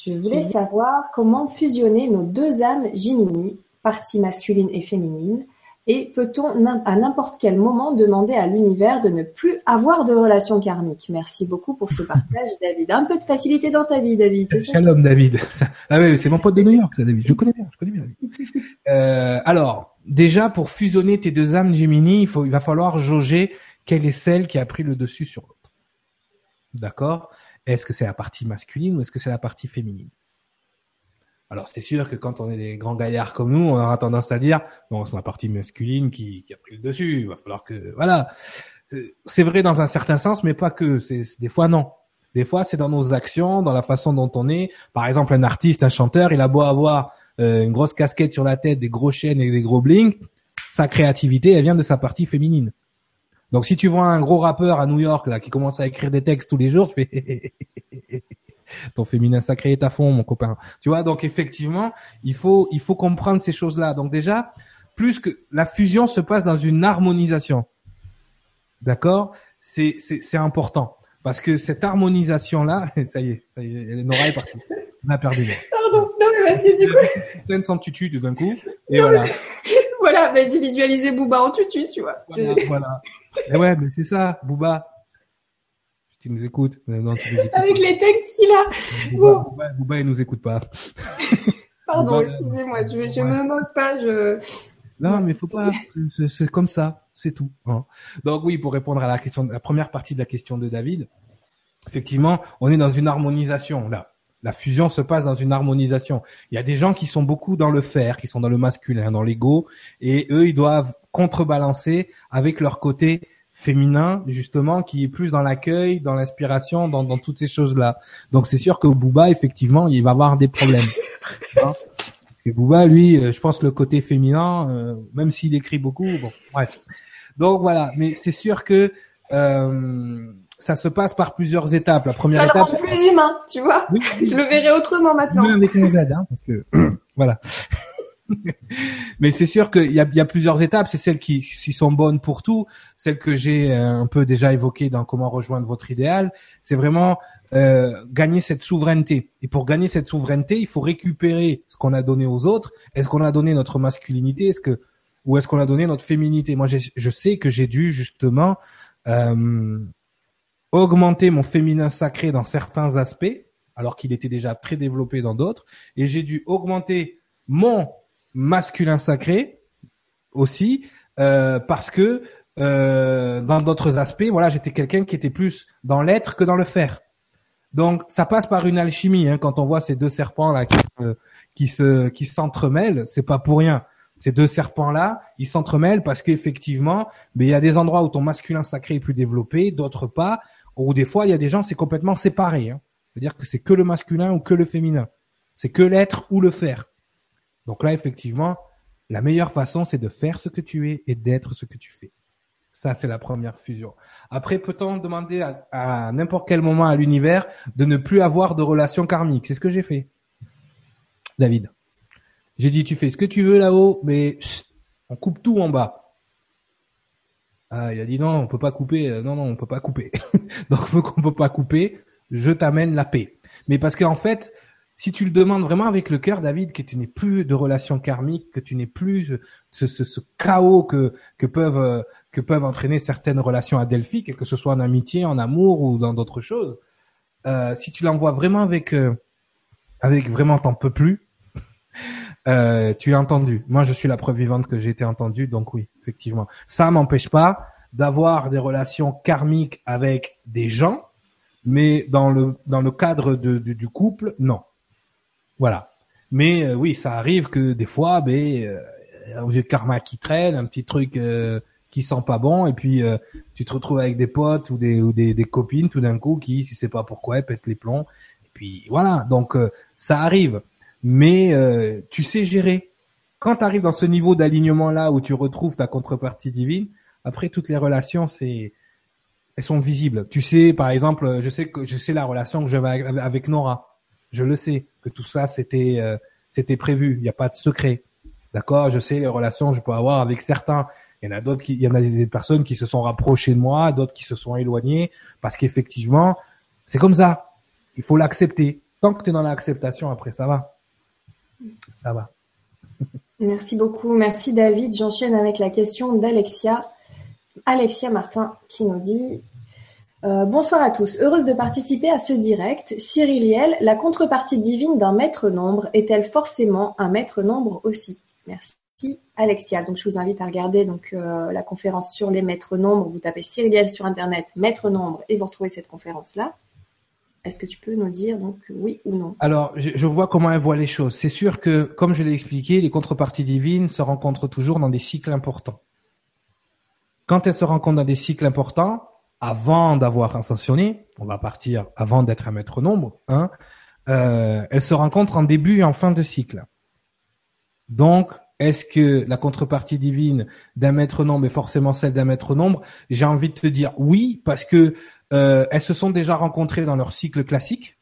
Je voulais savoir comment fusionner nos deux âmes Jimini, partie masculine et féminine, Et peut-on à n'importe quel moment demander à l'univers de ne plus avoir de relation karmique Merci beaucoup pour ce partage, David. Un peu de facilité dans ta vie, David. Shalom, David. Ah oui, c'est mon pote de New York, ça, David. Je connais bien, je connais bien. euh, alors, déjà, pour fusionner tes deux âmes, Gemini, il, faut, il va falloir jauger quelle est celle qui a pris le dessus sur l'autre. D'accord? Est-ce que c'est la partie masculine ou est-ce que c'est la partie féminine? Alors c'est sûr que quand on est des grands gaillards comme nous, on aura tendance à dire bon c'est ma partie masculine qui, qui a pris le dessus. Il va falloir que voilà. C'est vrai dans un certain sens, mais pas que. C'est des fois non. Des fois c'est dans nos actions, dans la façon dont on est. Par exemple un artiste, un chanteur, il a beau avoir euh, une grosse casquette sur la tête, des gros chaînes et des gros bling, sa créativité elle vient de sa partie féminine. Donc si tu vois un gros rappeur à New York là qui commence à écrire des textes tous les jours, tu fais ton féminin sacré est à fond, mon copain. Tu vois, donc effectivement, il faut il faut comprendre ces choses-là. Donc déjà, plus que la fusion se passe dans une harmonisation. D'accord? C'est c'est c'est important parce que cette harmonisation là, ça y est, ça y est, Nora est partie. On a perdu. Pardon, non mais parce que du coup. Pleine sans tutu d'un coup. Et voilà. voilà, ben, j'ai visualisé Booba en tutu, tu vois. Voilà, voilà. Et ouais, mais c'est ça, Booba tu nous écoutes. Non, tu nous écoutes Avec les textes qu'il a. Bouba, bon. Bouba, il nous écoute pas. Pardon, excusez-moi, je, je me moque pas, je. Non, mais faut pas. C'est comme ça, c'est tout. Hein. Donc oui, pour répondre à la question, la première partie de la question de David, effectivement, on est dans une harmonisation là. La fusion se passe dans une harmonisation. Il y a des gens qui sont beaucoup dans le faire, qui sont dans le masculin, dans l'ego, et eux, ils doivent contrebalancer avec leur côté féminin justement qui est plus dans l'accueil, dans l'inspiration, dans, dans toutes ces choses-là. Donc c'est sûr que Booba effectivement il va avoir des problèmes. hein et Booba lui, euh, je pense le côté féminin, euh, même s'il écrit beaucoup, bon bref. Donc voilà, mais c'est sûr que euh, ça se passe par plusieurs étapes. La première ça étape. Ça le rend plus humain, tu vois. je le verrai autrement maintenant. Même avec un Z, hein, parce que voilà. Mais c'est sûr qu'il y a, y a, plusieurs étapes. C'est celles qui, qui, sont bonnes pour tout, celles que j'ai euh, un peu déjà évoquées dans comment rejoindre votre idéal. C'est vraiment euh, gagner cette souveraineté. Et pour gagner cette souveraineté, il faut récupérer ce qu'on a donné aux autres. Est-ce qu'on a donné notre masculinité? Est-ce que ou est-ce qu'on a donné notre féminité? Moi, je sais que j'ai dû justement euh, augmenter mon féminin sacré dans certains aspects, alors qu'il était déjà très développé dans d'autres, et j'ai dû augmenter mon masculin sacré aussi euh, parce que euh, dans d'autres aspects, voilà, j'étais quelqu'un qui était plus dans l'être que dans le faire. Donc ça passe par une alchimie. Hein, quand on voit ces deux serpents là qui se qui se qui s'entremêlent, c'est pas pour rien. Ces deux serpents là, ils s'entremêlent parce qu'effectivement, mais il y a des endroits où ton masculin sacré est plus développé, d'autres pas. Ou des fois, il y a des gens c'est complètement séparé. Hein. C'est-à-dire que c'est que le masculin ou que le féminin. C'est que l'être ou le faire. Donc là, effectivement, la meilleure façon, c'est de faire ce que tu es et d'être ce que tu fais. Ça, c'est la première fusion. Après, peut-on demander à, n'importe quel moment à l'univers de ne plus avoir de relation karmique? C'est ce que j'ai fait, David. J'ai dit, tu fais ce que tu veux là-haut, mais on coupe tout en bas. Ah, il a dit non, on peut pas couper. Euh, non, non, on peut pas couper. Donc, on peut pas couper. Je t'amène la paix. Mais parce qu'en fait, si tu le demandes vraiment avec le cœur, David, que tu n'es plus de relations karmiques, que tu n'es plus ce, ce, ce, chaos que, que peuvent euh, que peuvent entraîner certaines relations adelphiques, que ce soit en amitié, en amour ou dans d'autres choses, euh, si tu l'envoies vraiment avec euh, avec vraiment t'en peux plus, euh, tu es entendu. Moi, je suis la preuve vivante que j'ai été entendu, donc oui, effectivement. Ça m'empêche pas d'avoir des relations karmiques avec des gens, mais dans le dans le cadre de, du couple, non. Voilà. Mais euh, oui, ça arrive que des fois, ben, euh, un vieux karma qui traîne, un petit truc qui sent pas bon, et puis tu te retrouves avec des potes ou des ou des, des copines tout d'un coup qui, tu sais pas pourquoi, pètent les plombs. Et puis voilà, donc ça arrive. Mais tu sais gérer. Quand tu arrives dans ce niveau d'alignement là où tu retrouves ta contrepartie divine, après toutes les relations, c'est elles sont visibles. Tu sais, par exemple, je sais que je sais la relation que j'avais avec Nora je le sais que tout ça c'était euh, c'était prévu. Il n'y a pas de secret. D'accord? Je sais les relations que je peux avoir avec certains. Il y en a d'autres qui, il y en a des personnes qui se sont rapprochées de moi, d'autres qui se sont éloignées parce qu'effectivement, c'est comme ça. Il faut l'accepter. Tant que tu es dans l'acceptation, après ça va. Ça va. Merci beaucoup. Merci David. J'enchaîne avec la question d'Alexia. Alexia Martin qui nous dit euh, bonsoir à tous. Heureuse de participer à ce direct. Cyriliel, la contrepartie divine d'un maître nombre est-elle forcément un maître nombre aussi? Merci Alexia. Donc je vous invite à regarder donc euh, la conférence sur les maîtres nombres. Vous tapez Cyriliel sur internet, maître nombre et vous retrouvez cette conférence là. Est-ce que tu peux nous dire donc oui ou non? Alors, je, vois comment elle voit les choses. C'est sûr que, comme je l'ai expliqué, les contreparties divines se rencontrent toujours dans des cycles importants. Quand elles se rencontrent dans des cycles importants, avant d'avoir ascensionné, on va partir avant d'être un maître nombre, hein, euh, elles se rencontrent en début et en fin de cycle. Donc, est-ce que la contrepartie divine d'un maître nombre est forcément celle d'un maître nombre? J'ai envie de te dire oui, parce que euh, elles se sont déjà rencontrées dans leur cycle classique,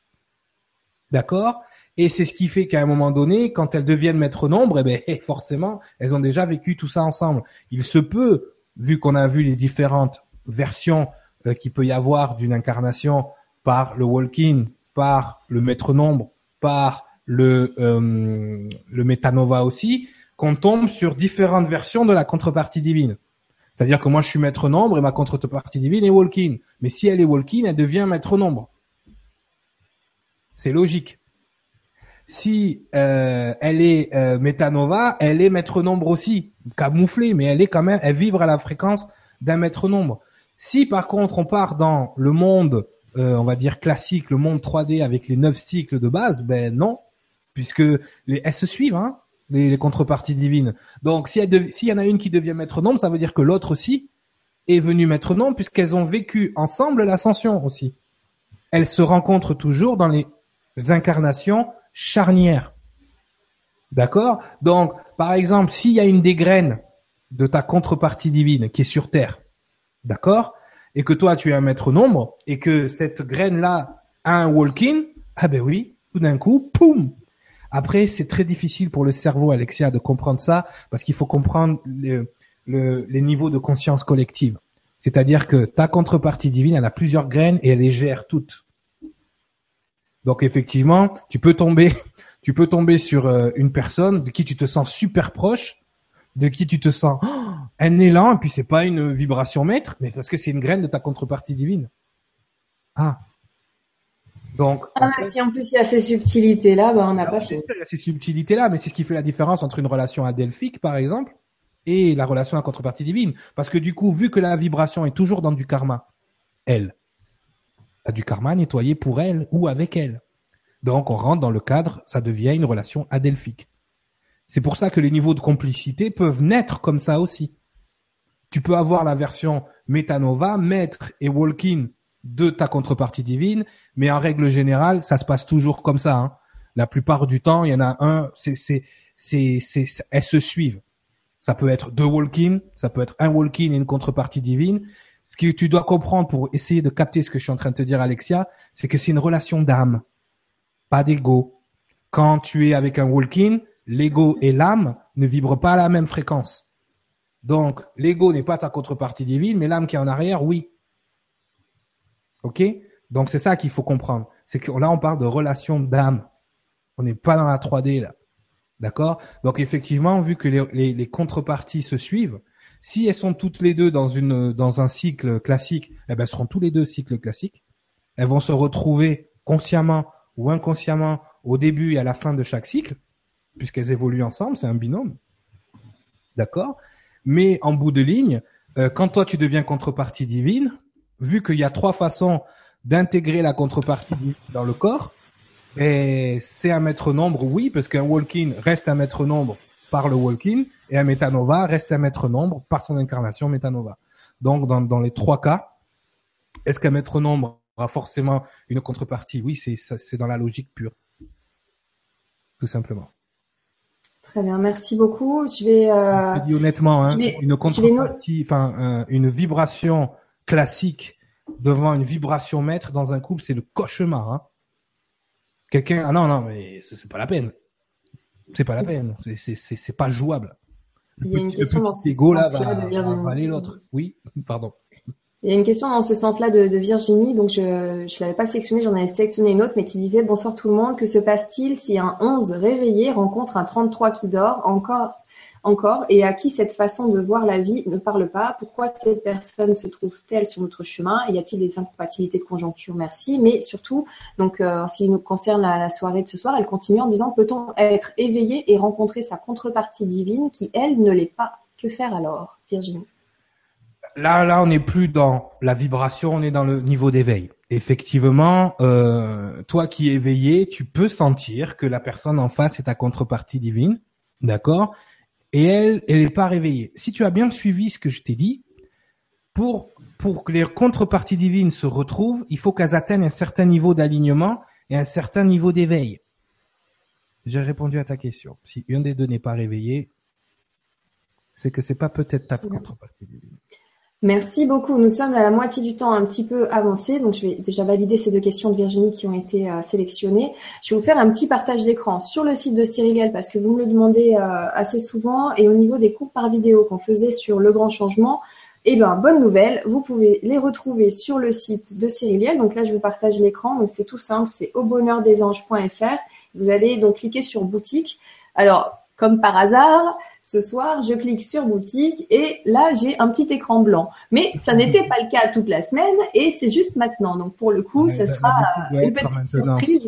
d'accord? Et c'est ce qui fait qu'à un moment donné, quand elles deviennent maître nombre, eh ben forcément, elles ont déjà vécu tout ça ensemble. Il se peut, vu qu'on a vu les différentes versions euh, qu'il peut y avoir d'une incarnation par le walk-in, par le maître nombre, par le euh, le métanova aussi, qu'on tombe sur différentes versions de la contrepartie divine. C'est-à-dire que moi je suis maître nombre et ma contrepartie divine est walk-in. Mais si elle est walk-in, elle devient maître nombre. C'est logique. Si euh, elle est euh, métanova, elle est maître nombre aussi, camouflée, mais elle est quand même, elle vibre à la fréquence d'un maître nombre. Si par contre on part dans le monde, euh, on va dire classique, le monde 3D avec les neuf cycles de base, ben non, puisque les, elles se suivent, hein, les, contreparties divines. Donc s'il y, y en a une qui devient maître nombre, ça veut dire que l'autre aussi est venue maître nombre, puisqu'elles ont vécu ensemble l'ascension aussi. Elles se rencontrent toujours dans les incarnations charnières. D'accord? Donc, par exemple, s'il y a une des graines de ta contrepartie divine qui est sur Terre, D'accord? Et que toi, tu es un maître nombre et que cette graine-là a un walk-in, ah ben oui, tout d'un coup, poum Après, c'est très difficile pour le cerveau, Alexia, de comprendre ça parce qu'il faut comprendre les niveaux de conscience collective. C'est-à-dire que ta contrepartie divine, elle a plusieurs graines et elle les gère toutes. Donc effectivement, tu peux tomber, tu peux tomber sur euh, une personne de qui tu te sens super proche, de qui tu te sens un élan, et puis c'est pas une vibration maître, mais parce que c'est une graine de ta contrepartie divine. Ah. Donc. Ah, si en plus il y a ces subtilités-là, ben on n'a pas Il y a ces subtilités-là, mais c'est ce qui fait la différence entre une relation adelphique, par exemple, et la relation à contrepartie divine. Parce que du coup, vu que la vibration est toujours dans du karma, elle a du karma nettoyé pour elle ou avec elle. Donc on rentre dans le cadre, ça devient une relation adelphique. C'est pour ça que les niveaux de complicité peuvent naître comme ça aussi. Tu peux avoir la version Metanova, maître et walk-in de ta contrepartie divine, mais en règle générale, ça se passe toujours comme ça. Hein. La plupart du temps, il y en a un, c'est, c'est, c'est, elles se suivent. Ça peut être deux walk-in, ça peut être un walk-in et une contrepartie divine. Ce que tu dois comprendre pour essayer de capter ce que je suis en train de te dire, Alexia, c'est que c'est une relation d'âme, pas d'ego. Quand tu es avec un walk-in, l'ego et l'âme ne vibrent pas à la même fréquence. Donc, l'ego n'est pas ta contrepartie divine, mais l'âme qui est en arrière, oui. OK? Donc, c'est ça qu'il faut comprendre. C'est que là, on parle de relation d'âme. On n'est pas dans la 3D, là. D'accord? Donc, effectivement, vu que les, contreparties se suivent, si elles sont toutes les deux dans, une, dans un cycle classique, eh ben, elles seront tous les deux cycles classiques. Elles vont se retrouver consciemment ou inconsciemment au début et à la fin de chaque cycle puisqu'elles évoluent ensemble, c'est un binôme. D'accord? Mais en bout de ligne, euh, quand toi tu deviens contrepartie divine, vu qu'il y a trois façons d'intégrer la contrepartie dans le corps, et c'est un maître nombre, oui, parce qu'un walk-in reste un maître nombre par le walk-in, et un métanova reste un maître nombre par son incarnation métanova. Donc, dans, dans les trois cas, est-ce qu'un maître nombre aura forcément une contrepartie? Oui, c'est, dans la logique pure. Tout simplement. Très bien, merci beaucoup. Je vais. Euh, dis honnêtement, hein, une contrepartie, enfin euh, une vibration classique devant une vibration maître dans un couple, c'est le cauchemar. Hein. Quelqu'un, ah non non, mais c'est pas la peine. C'est pas la peine. C'est c'est pas jouable. Il y a une question dans ce sens-là va, l'autre. Oui, pardon. Il y a une question dans ce sens-là de, de, Virginie, donc je ne l'avais pas sélectionnée, j'en avais sélectionné une autre, mais qui disait Bonsoir tout le monde, que se passe-t-il si un 11 réveillé rencontre un 33 qui dort encore? Encore et à qui cette façon de voir la vie ne parle pas. Pourquoi cette personne se trouve-t-elle sur notre chemin? Y a-t-il des incompatibilités de conjoncture? Merci. Mais surtout, donc euh, en ce qui nous concerne la, soirée de ce soir, elle continue en disant peut-on être éveillé et rencontrer sa contrepartie divine qui elle ne l'est pas? Que faire alors, Virginie? Là, là, on n'est plus dans la vibration, on est dans le niveau d'éveil. Effectivement, euh, toi qui es éveillé, tu peux sentir que la personne en face est ta contrepartie divine, d'accord? Et elle, elle n'est pas réveillée. Si tu as bien suivi ce que je t'ai dit, pour, pour que les contreparties divines se retrouvent, il faut qu'elles atteignent un certain niveau d'alignement et un certain niveau d'éveil. J'ai répondu à ta question. Si une des deux n'est pas réveillée, c'est que c'est pas peut-être ta contrepartie divine. Merci beaucoup. Nous sommes à la moitié du temps un petit peu avancé, donc je vais déjà valider ces deux questions de Virginie qui ont été euh, sélectionnées. Je vais vous faire un petit partage d'écran sur le site de Cyriliel parce que vous me le demandez euh, assez souvent et au niveau des cours par vidéo qu'on faisait sur le grand changement, eh bien, bonne nouvelle, vous pouvez les retrouver sur le site de Cyriliel. Donc là, je vous partage l'écran. Donc c'est tout simple, c'est aubonheurdesanges.fr. Vous allez donc cliquer sur boutique. Alors, comme par hasard, ce soir, je clique sur boutique et là, j'ai un petit écran blanc. Mais ça n'était pas le cas toute la semaine et c'est juste maintenant. Donc pour le coup, ce sera une petite surprise.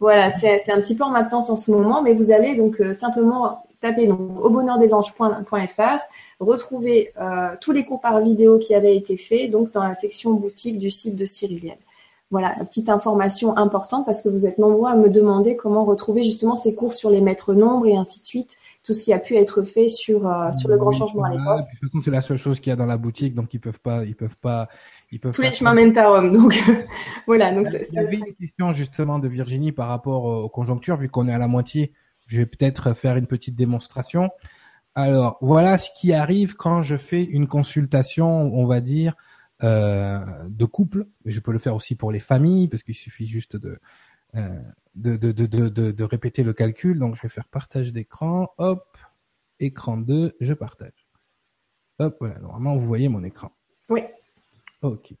Voilà, c'est un petit peu en maintenance en ce moment, mais vous allez donc euh, simplement taper donc au bonheurdesanges.fr, retrouver euh, tous les cours par vidéo qui avaient été faits donc dans la section boutique du site de Cyriliel. Voilà, petite information importante parce que vous êtes nombreux à me demander comment retrouver justement ces cours sur les maîtres nombres et ainsi de suite tout ce qui a pu être fait sur euh, sur le grand changement à l'époque. De toute façon, c'est la seule chose qu'il y a dans la boutique, donc ils peuvent pas, ils peuvent pas, ils peuvent. Tous les chemins mènent à Rome, donc voilà. Donc il y avait une question justement de Virginie par rapport aux conjonctures, vu qu'on est à la moitié. Je vais peut-être faire une petite démonstration. Alors voilà ce qui arrive quand je fais une consultation, on va dire, euh, de couple. Je peux le faire aussi pour les familles parce qu'il suffit juste de euh, de, de, de, de, de répéter le calcul. Donc, je vais faire partage d'écran. Hop, écran 2, je partage. Hop, voilà. Normalement, vous voyez mon écran. Oui. Ok.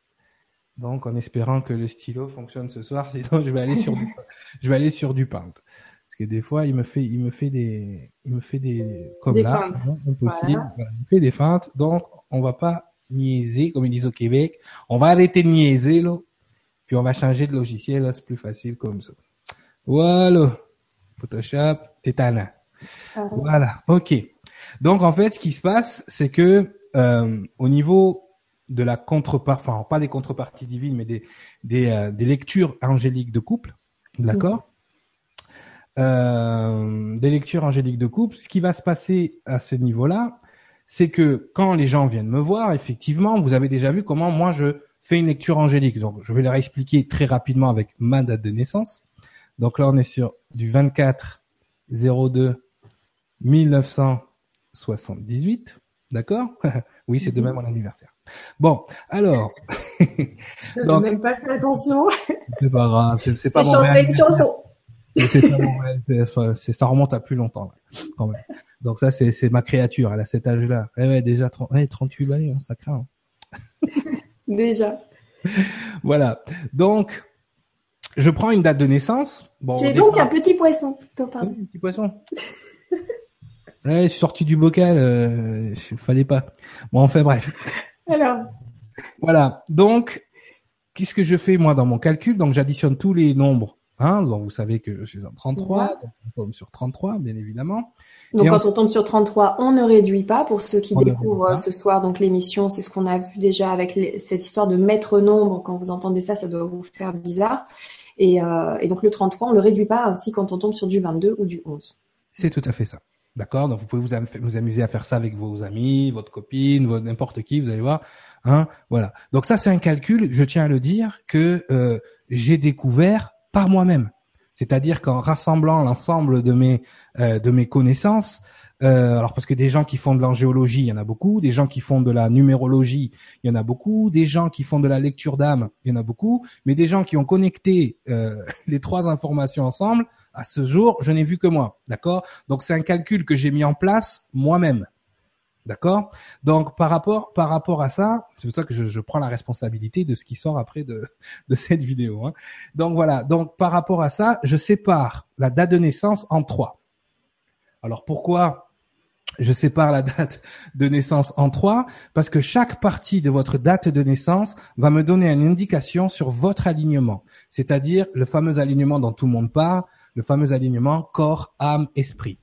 Donc, en espérant que le stylo fonctionne ce soir, sinon je vais aller sur du, je vais aller sur du paint. Parce que des fois, il me fait, il me fait des, il me fait des, comme là, impossible. il me fait des feintes. Donc, on va pas niaiser, comme ils disent au Québec. On va arrêter de niaiser, là. Puis on va changer de logiciel, là, c'est plus facile comme ça. Voilà. Photoshop, Tétana. Ah voilà. OK. Donc en fait, ce qui se passe, c'est que euh, au niveau de la contrepartie, enfin pas des contreparties divines, mais des des, euh, des lectures angéliques de couple, d'accord? Euh, Des lectures angéliques de couple. Ce qui va se passer à ce niveau-là, c'est que quand les gens viennent me voir, effectivement, vous avez déjà vu comment moi je fais une lecture angélique. Donc je vais leur expliquer très rapidement avec ma date de naissance. Donc là, on est sur du 24 02 1978. D'accord? Oui, c'est demain mon anniversaire. Bon, alors. Je même pas fait attention. c'est pas grave, c'est pas mon une chanson. C'est ça remonte à plus longtemps quand même. Donc ça c'est ma créature, elle a cet âge-là. Eh ouais, déjà 30, 38 années, hein, ça craint. Hein. déjà. Voilà. Donc je prends une date de naissance. Bon, tu es donc un petit poisson, Oui, un petit poisson. ouais, sorti du bocal, euh, fallait pas. Bon, enfin bref. Alors. Voilà. Donc, qu'est-ce que je fais moi dans mon calcul? Donc, j'additionne tous les nombres. Hein, donc vous savez que je suis en 33, on tombe sur 33, bien évidemment. Donc quand on... tombe sur 33, on ne réduit pas. Pour ceux qui découvrent ce soir donc l'émission, c'est ce qu'on a vu déjà avec cette histoire de mettre nombre. Quand vous entendez ça, ça doit vous faire bizarre. Euh, et, donc le 33, on le réduit pas ainsi quand on tombe sur du 22 ou du 11. C'est tout à fait ça. D'accord? Donc vous pouvez vous, vous, amuser à faire ça avec vos amis, votre copine, n'importe qui, vous allez voir. Hein voilà. Donc ça c'est un calcul, je tiens à le dire, que euh, j'ai découvert par moi-même. C'est-à-dire qu'en rassemblant l'ensemble de mes euh, de mes connaissances, euh, alors parce que des gens qui font de l'angéologie, il y en a beaucoup, des gens qui font de la numérologie, il y en a beaucoup, des gens qui font de la lecture d'âme, il y en a beaucoup, mais des gens qui ont connecté euh, les trois informations ensemble, à ce jour, je n'ai vu que moi, d'accord? Donc c'est un calcul que j'ai mis en place moi-même. D'accord? Donc par rapport par rapport à ça, c'est pour ça que je, prends la responsabilité de ce qui sort après de, de cette vidéo. Hein. Donc voilà. Donc par rapport à ça, je sépare la date de naissance en trois. Alors pourquoi je sépare la date de naissance en trois? Parce que chaque partie de votre date de naissance va me donner une indication sur votre alignement, c'est-à-dire le fameux alignement dont tout le monde parle, le fameux alignement corps, âme, esprit.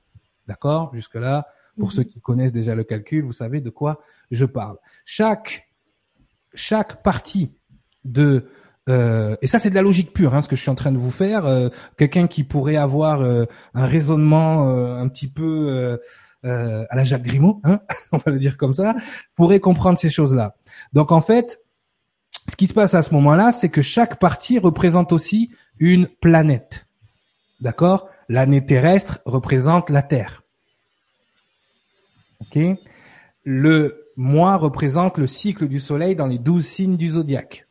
D'accord? Jusque là, pour mhm. ceux qui connaissent déjà le calcul, vous savez de quoi je parle. Chaque chaque partie de euh, et ça c'est de la logique pure, hein, ce que je suis en train de vous faire. Euh, quelqu'un qui pourrait avoir euh, un raisonnement un petit peu à la Jacques Grimaud, hein, on va le dire comme ça, pourrait comprendre ces choses-là. Donc en fait, ce qui se passe à ce moment-là, c'est que chaque partie représente aussi une planète. D'accord? L'année terrestre représente la Terre. Ok? Le mois représente le cycle du Soleil dans les douze signes du zodiaque.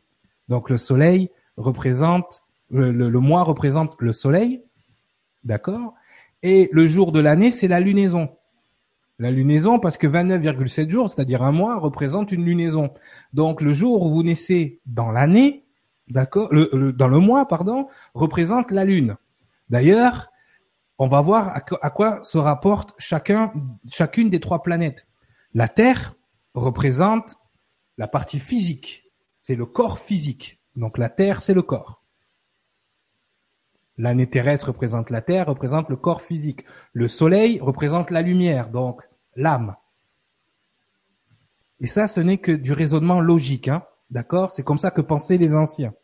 Donc le Soleil représente le, mois représente le Soleil, d'accord? Et le jour de l'année, c'est la lunaison. La lunaison, parce que 29,7 jours, c'est-à-dire un mois, représente une lunaison. Donc le jour où vous naissez dans l'année, d'accord, dans le mois, pardon, représente la lune. D'ailleurs, on va voir à, quoi se rapporte chacun, chacune des trois planètes. La Terre représente la partie physique, c'est le corps physique. Donc la Terre, c'est le corps. L'année terrestre représente la Terre, représente le corps physique. Le Soleil représente la lumière, donc l'âme. Et ça, ce n'est que du raisonnement logique, hein. D'accord? C'est comme ça que pensaient les anciens.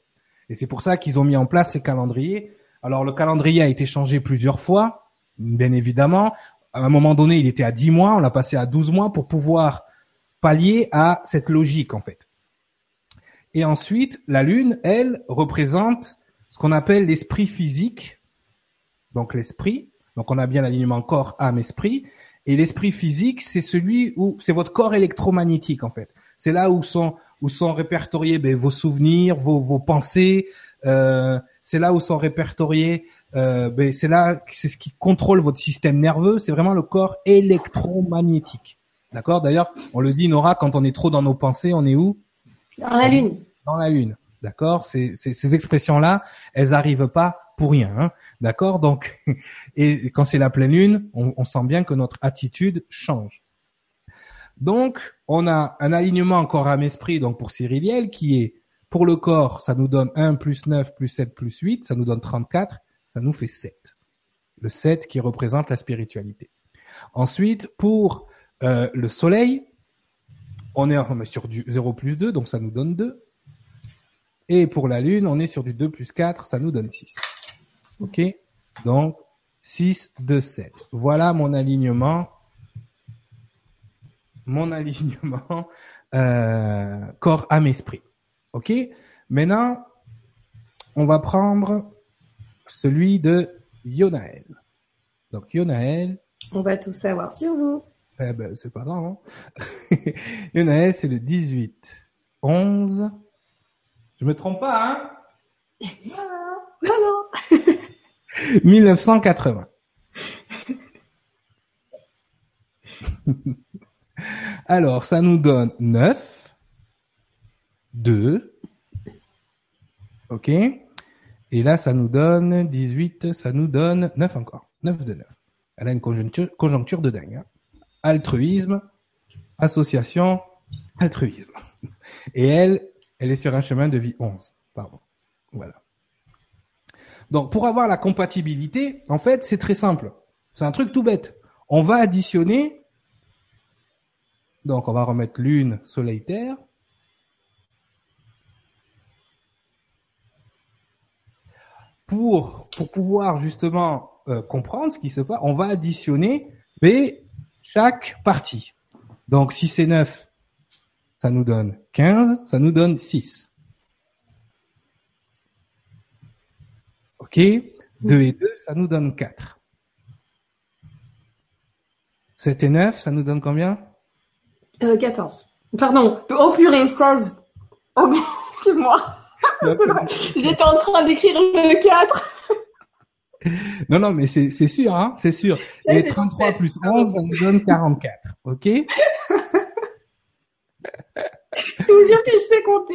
Et c'est pour ça qu'ils ont mis en place ces calendriers alors le calendrier a été changé plusieurs fois, bien évidemment. À un moment donné, il était à 10 mois, on l'a passé à 12 mois pour pouvoir pallier à cette logique en fait. Et ensuite, la Lune, elle, représente ce qu'on appelle l'esprit physique, donc l'esprit. Donc on a bien l'alignement corps, âme, esprit. Et l'esprit physique, c'est celui où c'est votre corps électromagnétique en fait. C'est là où sont où sont répertoriés ben, vos souvenirs, vos, vos pensées, euh, c'est là où sont répertoriés, euh, ben, c'est là, c'est ce qui contrôle votre système nerveux, c'est vraiment le corps électromagnétique. D'accord? D'ailleurs, on le dit, Nora, quand on est trop dans nos pensées, on est où? Dans la lune. Dans la lune. D'accord? Ces, ces, expressions-là, elles arrivent pas pour rien. Hein D'accord? Donc, et quand c'est la pleine lune, on, on, sent bien que notre attitude change. Donc, on a un alignement corps âme esprit, donc pour Cyriliel, qui est pour le corps, ça nous donne 1 plus 9 plus 7 plus 8, ça nous donne 34, ça nous fait 7. Le 7 qui représente la spiritualité. Ensuite, pour euh, le soleil, on est, sur du 0 plus 2, donc ça nous donne 2. Et pour la lune, on est sur du 2 plus 4, ça nous donne 6. OK? Donc, 6, 2, 7. Voilà mon alignement. Mon alignement euh, corps, âme, esprit. OK? Maintenant, on va prendre celui de Yonaël. Donc, Yonaël. On va tout savoir sur vous. Eh ben, c'est pas grave. Hein c'est le 18. 11. Je me trompe pas, hein? Non, non. 1980. Alors, ça nous donne 9. 2. OK Et là, ça nous donne 18, ça nous donne 9 encore. 9 de 9. Elle a une conjoncture, conjoncture de dingue. Hein. Altruisme, association, altruisme. Et elle, elle est sur un chemin de vie 11. Pardon. Voilà. Donc, pour avoir la compatibilité, en fait, c'est très simple. C'est un truc tout bête. On va additionner. Donc, on va remettre lune, soleil, terre. pour, pour pouvoir justement euh, comprendre ce qui se passe, on va additionner B chaque partie. Donc si c'est 9, ça nous donne 15, ça nous donne 6. OK 2 et 2, ça nous donne 4. 7 et 9, ça nous donne combien? Euh, 14. Pardon. Oh purée, 16. Oh, excuse-moi. J'étais en train d'écrire le 4. Non, non, mais c'est, sûr, hein, c'est sûr. Et 33 plus 11, ça nous donne 44. OK? Je vous jure que je sais compter.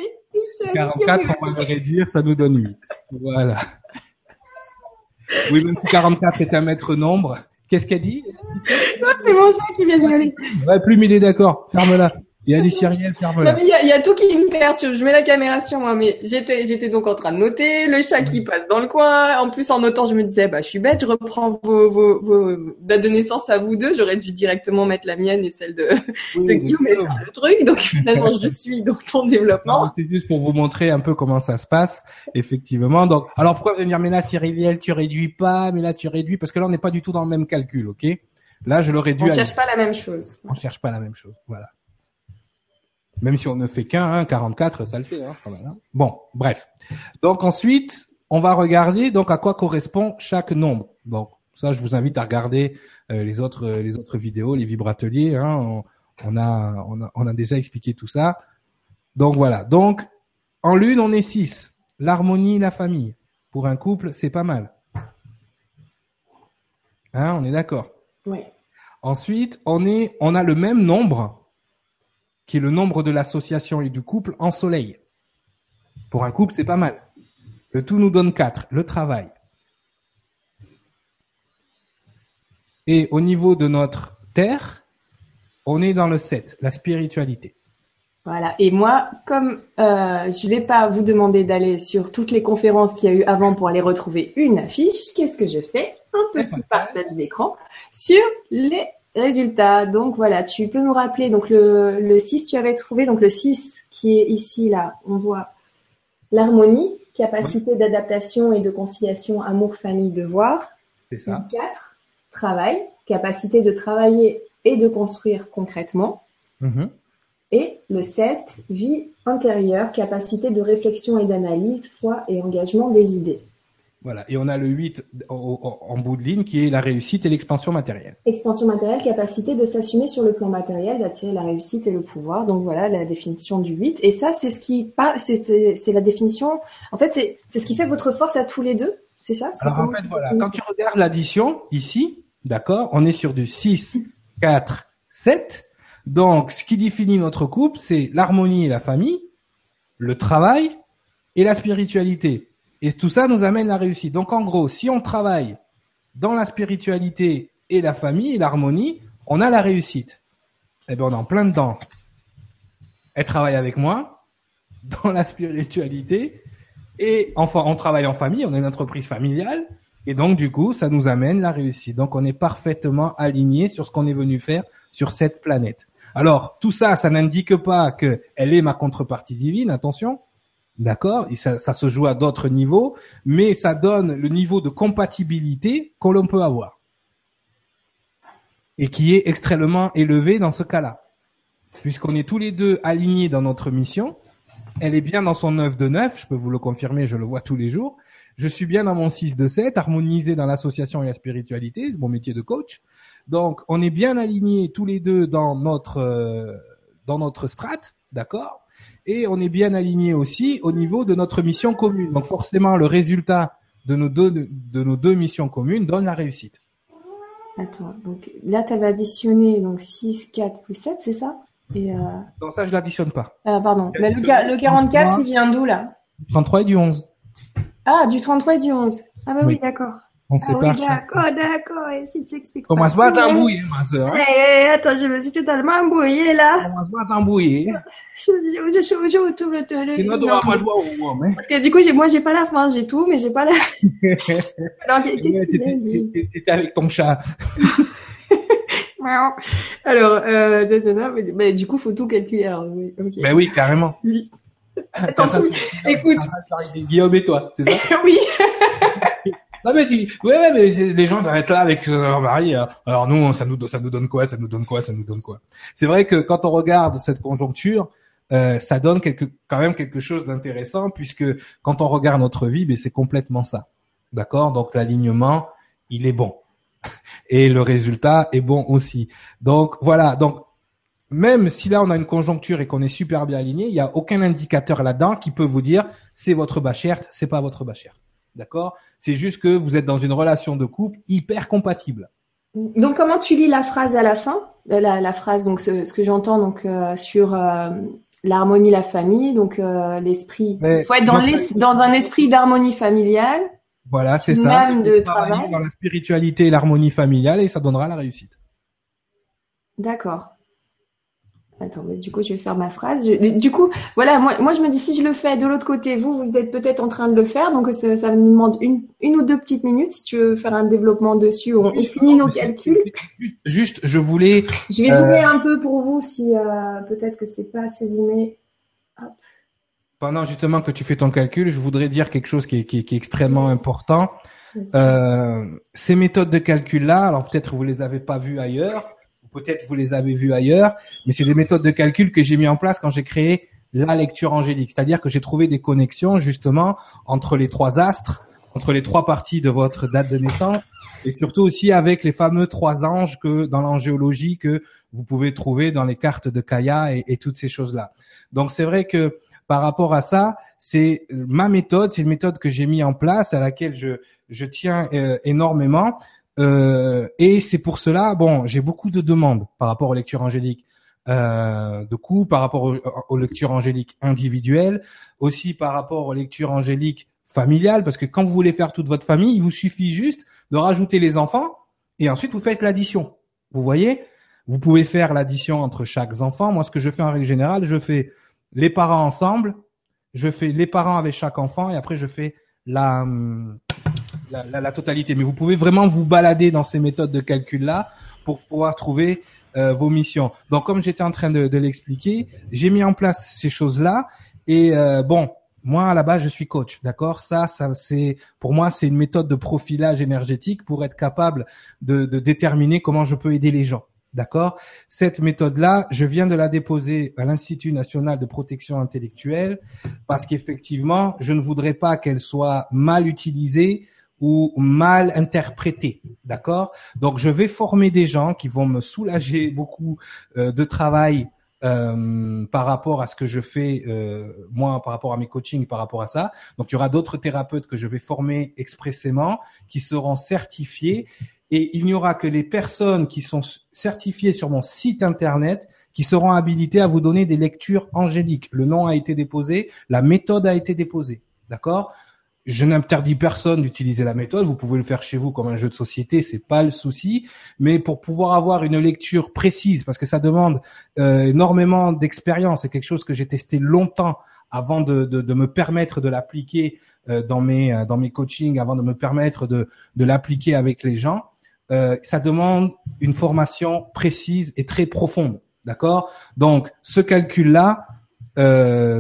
44, on va le réduire, ça nous donne 8. Voilà. Oui, même si 44 est un maître nombre. Qu'est-ce qu'elle dit? C'est mon chat qui vient de gueuler. Ouais, plus il est d'accord. Ferme-la. Il y a des ciriels, ferme-la. Non, mais il y, a, il y a tout qui me perturbe. Je mets la caméra sur moi, mais j'étais, j'étais donc en train de noter le chat qui passe dans le coin. En plus, en notant, je me disais, bah, je suis bête, je reprends vos, vos, vos dates de naissance à vous deux. J'aurais dû directement mettre la mienne et celle de, Oui, de Guillaume et faire le truc. Donc, finalement, je suis dans ton développement. C'est juste pour vous montrer un peu comment ça se passe, effectivement. Donc, alors pourquoi vous allez me dire, mais là, Cyril, tu réduis pas, mais là, tu réduis, parce que là, on n'est pas du tout dans le même calcul, ok? Là, je l'aurais dû. On à- cherche pas la même chose. on cherche pas la même chose, voilà. Même si on ne fait qu'un, hein, 44, ça le fait, hein, quand même, hein. Bon, bref. Donc ensuite, on va regarder donc à quoi correspond chaque nombre. Donc ça, je vous invite à regarder euh, les autres euh, les autres vidéos, les vibrateliers. Hein, on, on a on a on a déjà expliqué tout ça. Donc voilà. Donc en lune, on est 6. L'harmonie, la famille. Pour un couple, c'est pas mal. Hein, on est d'accord? Oui. Ensuite, on est, on a le même nombre, qui est le nombre de l'association et du couple en soleil. Pour un couple, c'est pas mal. Le tout nous donne 4, le travail. Et au niveau de notre terre, on est dans le 7, la spiritualité. Voilà. Et moi, comme euh, je vais pas vous demander d'aller sur toutes les conférences qu'il y a eu avant pour aller retrouver une affiche, qu'est-ce que je fais? Un petit partage d'écran sur les résultats. Donc voilà, tu peux nous rappeler donc le, le 6 tu avais trouvé donc le 6 qui est ici là, on voit l'harmonie, capacité d'adaptation et de conciliation amour famille devoir. C'est ça. 4 travail, capacité de travailler et de construire concrètement. Mhm. Et le 7, vie intérieure, capacité de réflexion et d'analyse, foi et engagement des idées. Voilà. Et on a le 8 en, en- en bout de ligne qui est la réussite et l'expansion matérielle. Expansion matérielle, capacité de s'assumer sur le plan matériel, d'attirer la réussite et le pouvoir. Donc voilà la définition du 8. Et ça, c'est ce qui c'est, la définition. En fait, c'est, c'est ce qui fait votre force à tous les deux. C'est ça? Alors en fait, voilà, quand tu regardes l'addition ici, d'accord, on est sur du 6, 4, 7. Donc, ce qui définit notre couple, c'est l'harmonie et la famille, le travail et la spiritualité. Et tout ça nous amène la réussite. Donc, en gros, si on travaille dans la spiritualité et la famille et l'harmonie, on a la réussite. Eh bien, on est en plein dedans. Elle travaille avec moi dans la spiritualité et enfin, on travaille en famille, on est une entreprise familiale, et donc du coup, ça nous amène la réussite. Donc, on est parfaitement aligné sur ce qu'on est venu faire sur cette planète. Alors, tout ça, ça n'indique pas que elle est ma contrepartie divine, attention, d'accord? Et ça, ça se joue à d'autres niveaux, mais ça donne le niveau de compatibilité que l'on peut avoir, et qui est extrêmement élevé dans ce cas-là, puisqu'on est tous les deux alignés dans notre mission. Elle est bien dans son 9 de 9, je peux vous le confirmer, je le vois tous les jours. Je suis bien dans mon 6 de 7, harmonisé dans l'association et la spiritualité, c'est mon métier de coach. Donc, on est bien alignés tous les deux dans notre euh, dans notre strate, d'accord? Et on est bien alignés aussi au niveau de notre mission commune. Donc, forcément, le résultat de nos deux de nos deux missions communes donne la réussite. Attends, donc là, tu avais additionné donc 6, 4 plus 7, c'est ça? Et euh... Donc ça, je l'additionne pas. ah, pardon. Mais le, le 44, il vient d'où là? 33 et du 11. Ah, du 33 et du 11. Ah bah oui, Oui. d'accord. On Ah sait oui, d'accord, d'accord. Et si tu expliques Commence pas à tout, t'embrouiller, ma sœur. Eh, hein. eh, attends, je me suis totalement embrouillée là. Commence pas à t'embrouiller? Je, je, je, je, retourne le télé. Sinon, tu Non, pas doigt au moins, hein. Parce que du coup, moi, j'ai pas la fin, j'ai tout, mais j'ai pas la. Alors, qu'est-ce qu'il a t'étais- avec ton chat. Alors, euh, nanana, mais, mais du coup, faut tout calculer. Alors, oui, ok. Ben oui, carrément. Oui. Attends, tu- écoute. Guillaume et toi, c'est ça? Oui. Non tu, ouais, ouais, mais les gens doivent être là avec leur mari. euh, Alors nous, ça nous, ça nous donne quoi Ça nous donne quoi Ça nous donne quoi? C'est vrai que quand on regarde cette conjoncture, euh, ça donne quelque, quand même quelque chose d'intéressant puisque quand on regarde notre vie, ben c'est complètement ça. D'accord? Donc l'alignement, il est bon et le résultat est bon aussi. Donc voilà. Donc même si là on a une conjoncture et qu'on est super bien aligné, il y a aucun indicateur là-dedans qui peut vous dire c'est votre bachère, c'est pas votre bachère. D'accord? C'est juste que vous êtes dans une relation de couple hyper compatible. Donc, comment tu lis la phrase à la fin? Euh, la, la phrase, donc, ce, ce que j'entends donc euh, sur euh, l'harmonie, la famille, donc euh, l'esprit. Il faut être dans, l'es- dans un esprit d'harmonie familiale. Voilà, c'est ça. Même de travail. dans la spiritualité et l'harmonie familiale et ça donnera la réussite. D'accord. Attends, mais du coup, je vais faire ma phrase. du coup, voilà, moi, moi, je me dis, si je le fais de l'autre côté, vous, vous êtes peut-être en train de le faire, donc ça, ça me demande une, une, ou deux petites minutes si tu veux faire un développement dessus. On, finit nos calculs. Juste, je voulais. Je vais zoomer euh, un peu pour vous si euh, peut-être que c'est pas assez zoomé. Pendant justement que tu fais ton calcul, je voudrais dire quelque chose qui est, qui qui est extrêmement important. Euh, ces méthodes de calcul-là, alors peut-être vous les avez pas vues ailleurs, peut-être vous les avez vues ailleurs, mais c'est des méthodes de calcul que j'ai mis en place quand j'ai créé la lecture angélique. C'est-à-dire que j'ai trouvé des connexions justement entre les trois astres, entre les trois parties de votre date de naissance, et surtout aussi avec les fameux trois anges que dans l'angéologie que vous pouvez trouver dans les cartes de Kaya et, et toutes ces choses-là. Donc c'est vrai que par rapport à ça, c'est ma méthode, c'est une méthode que j'ai mis en place à laquelle je, je tiens euh, énormément. Euh, et c'est pour cela, bon, j'ai beaucoup de demandes par rapport aux lectures angéliques. Euh, de coup, par rapport aux, lectures angéliques individuelles, aussi par rapport aux lectures angéliques familiales, parce que quand vous voulez faire toute votre famille, il vous suffit juste de rajouter les enfants et ensuite vous faites l'addition. Vous voyez? Vous pouvez faire l'addition entre chaque enfant. Moi, ce que je fais en règle générale, je fais les parents ensemble, je fais les parents avec chaque enfant et après je fais la, hum, la, la, totalité. Mais vous pouvez vraiment vous balader dans ces méthodes de calcul-là pour pouvoir trouver euh, vos missions. Donc, comme j'étais en train de, de l'expliquer, j'ai mis en place ces choses-là. Et euh, bon, moi à la base, je suis coach, d'accord? Ça, ça c'est pour moi, c'est une méthode de profilage énergétique pour être capable de, de déterminer comment je peux aider les gens. D'accord? Cette méthode-là, je viens de la déposer à l'Institut national de protection intellectuelle parce qu'effectivement, je ne voudrais pas qu'elle soit mal utilisée ou mal interprété, d'accord? Donc je vais former des gens qui vont me soulager beaucoup euh, de travail euh, par rapport à ce que je fais euh, moi, par rapport à mes coachings, par rapport à ça. Donc il y aura d'autres thérapeutes que je vais former expressément, qui seront certifiés, et il n'y aura que les personnes qui sont certifiées sur mon site internet qui seront habilitées à vous donner des lectures angéliques. Le nom a été déposé, la méthode a été déposée, d'accord? Je n'interdis personne d'utiliser la méthode. Vous pouvez le faire chez vous comme un jeu de société, c'est pas le souci. Mais pour pouvoir avoir une lecture précise, parce que ça demande euh, énormément d'expérience, c'est quelque chose que j'ai testé longtemps avant de, de, de me permettre de l'appliquer euh, dans mes euh, dans mes coachings, avant de me permettre de de l'appliquer avec les gens. ça demande une formation précise et très profonde, d'accord? Donc ce calcul-là,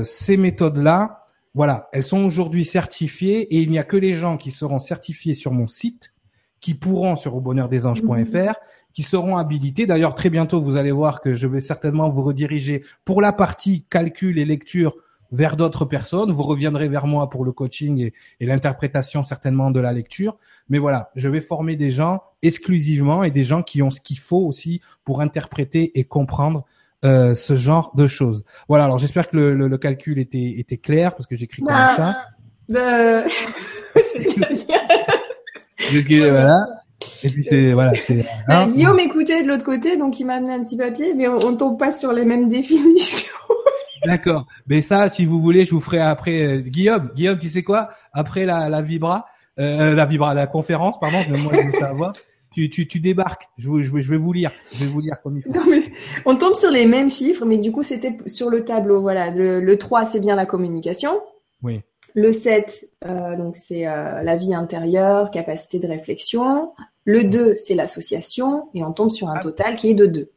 ces méthodes-là voilà, elles sont aujourd'hui certifiées et il n'y a que les gens qui seront certifiés sur mon site qui pourront sur aubonheurdesanges.fr mhm. qui seront habilités. D'ailleurs, très bientôt, vous allez voir que je vais certainement vous rediriger pour la partie calcul et lecture vers d'autres personnes. Vous reviendrez vers moi pour le coaching et, et l'interprétation certainement de la lecture. Mais voilà, je vais former des gens exclusivement et des gens qui ont ce qu'il faut aussi pour interpréter et comprendre euh, ce genre de choses. Voilà, alors j'espère que le, le, calcul était, était clair parce que j'écris comme un chat. Bah, voilà. Et puis c'est voilà. Bah, hein. Guillaume écoutait de l'autre côté, donc il m'a amené un petit papier, mais on, tombe pas sur les mêmes définitions. D'accord. Mais ça, si vous voulez, je vous ferai après. Euh, Guillaume, Guillaume, tu sais quoi? Après la, la vibra, euh, la vibra, la conférence, pardon, moi je vais tu, tu, tu débarques. Je, je, je, vais vous lire. Je vais vous lire comme il faut. Non, mais on tombe sur les mêmes chiffres, mais du coup, c'était sur le tableau. Voilà, le, le 3, c'est bien la communication. Oui. Le 7, euh, donc c'est euh, la vie intérieure, capacité de réflexion. Le 2, c'est l'association, et on tombe sur un ah. total qui est de 2.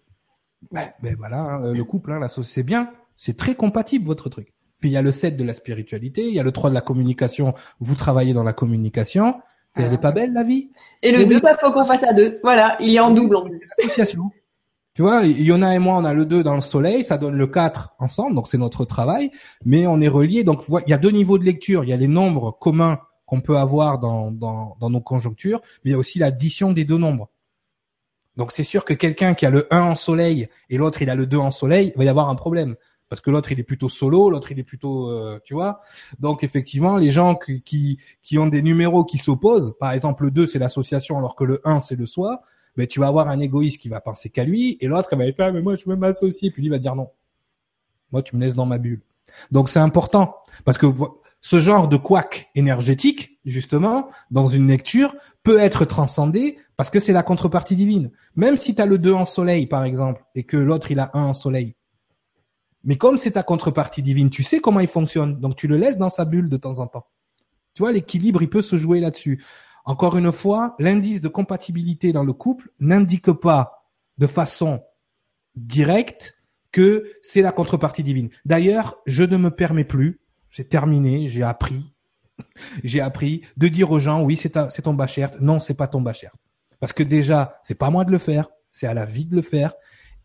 Ben, ben voilà, hein, le couple, hein, c'est bien. C'est très compatible votre truc. Puis il y a le 7 de la spiritualité, il y a le 3 de la communication, vous travaillez dans la communication, elle est pas belle la vie? Et le 2, il faut qu'on fasse à deux. Voilà, il est en double en plus. Association. Tu vois, Yona et moi, on a le 2 dans le soleil, ça donne le 4 ensemble, donc c'est notre travail, mais on est reliés. Donc il y a deux niveaux de lecture. Il y a les nombres communs qu'on peut avoir dans, dans, dans nos conjonctures, mais il y a aussi l'addition des deux nombres. Donc c'est sûr que quelqu'un qui a le 1 en soleil et l'autre il a le 2 en soleil, il va y avoir un problème parce que l'autre il est plutôt solo, l'autre il est plutôt, euh, tu vois. Donc effectivement, les gens qui, qui, ont des numéros qui s'opposent, par exemple le 2 c'est l'association alors que le 1 c'est le soi, mais tu vas avoir un égoïste qui va penser qu'à lui et l'autre va dire mais moi je veux m'associer, puis lui va dire non. Moi tu me laisses dans ma bulle. Donc c'est important parce que ce genre de couac énergétique, justement, dans une lecture, peut être transcendé parce que c'est la contrepartie divine. Même si tu as le 2 en soleil, par exemple, et que l'autre, il a 1 en soleil. Mais comme c'est ta contrepartie divine, tu sais comment il fonctionne. Donc tu le laisses dans sa bulle de temps en temps. Tu vois, l'équilibre, il peut se jouer là-dessus. Encore une fois, l'indice de compatibilité dans le couple n'indique pas de façon directe que c'est la contrepartie divine. D'ailleurs, je ne me permets plus, c'est terminé, j'ai appris, j'ai appris de dire aux gens, oui, c'est ton bachert, non, c'est pas ton bachert. Parce que déjà, c'est pas moi de le faire, c'est à la vie de le faire.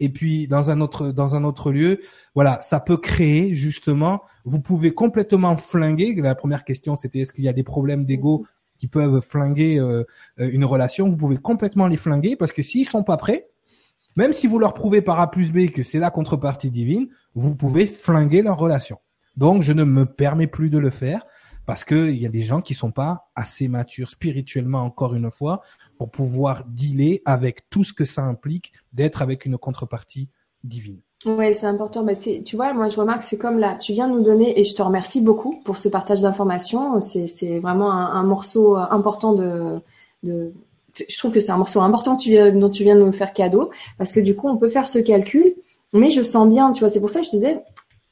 Et puis dans un autre dans un autre lieu, voilà, ça peut créer justement. Vous pouvez complètement flinguer. La première question, c'était est-ce qu'il y a des problèmes d'ego qui peuvent flinguer euh, une relation? Vous pouvez complètement les flinguer parce que s'ils sont pas prêts, même si vous leur prouvez par A plus B que c'est la contrepartie divine, vous pouvez flinguer leur relation. Donc je ne me permets plus de le faire parce qu'il y a des gens qui sont pas assez matures spirituellement encore une fois pour pouvoir dealer avec tout ce que ça implique d'être avec une contrepartie divine. Ouais, c'est important. Bah, c'est, tu vois, moi je remarque, c'est comme là, tu viens nous donner, et je te remercie beaucoup pour ce partage d'informations. C'est, vraiment un, morceau important de, je trouve que c'est un morceau important dont tu viens de nous faire cadeau, parce que du coup, on peut faire ce calcul, mais je sens bien, tu vois, c'est pour ça que je disais,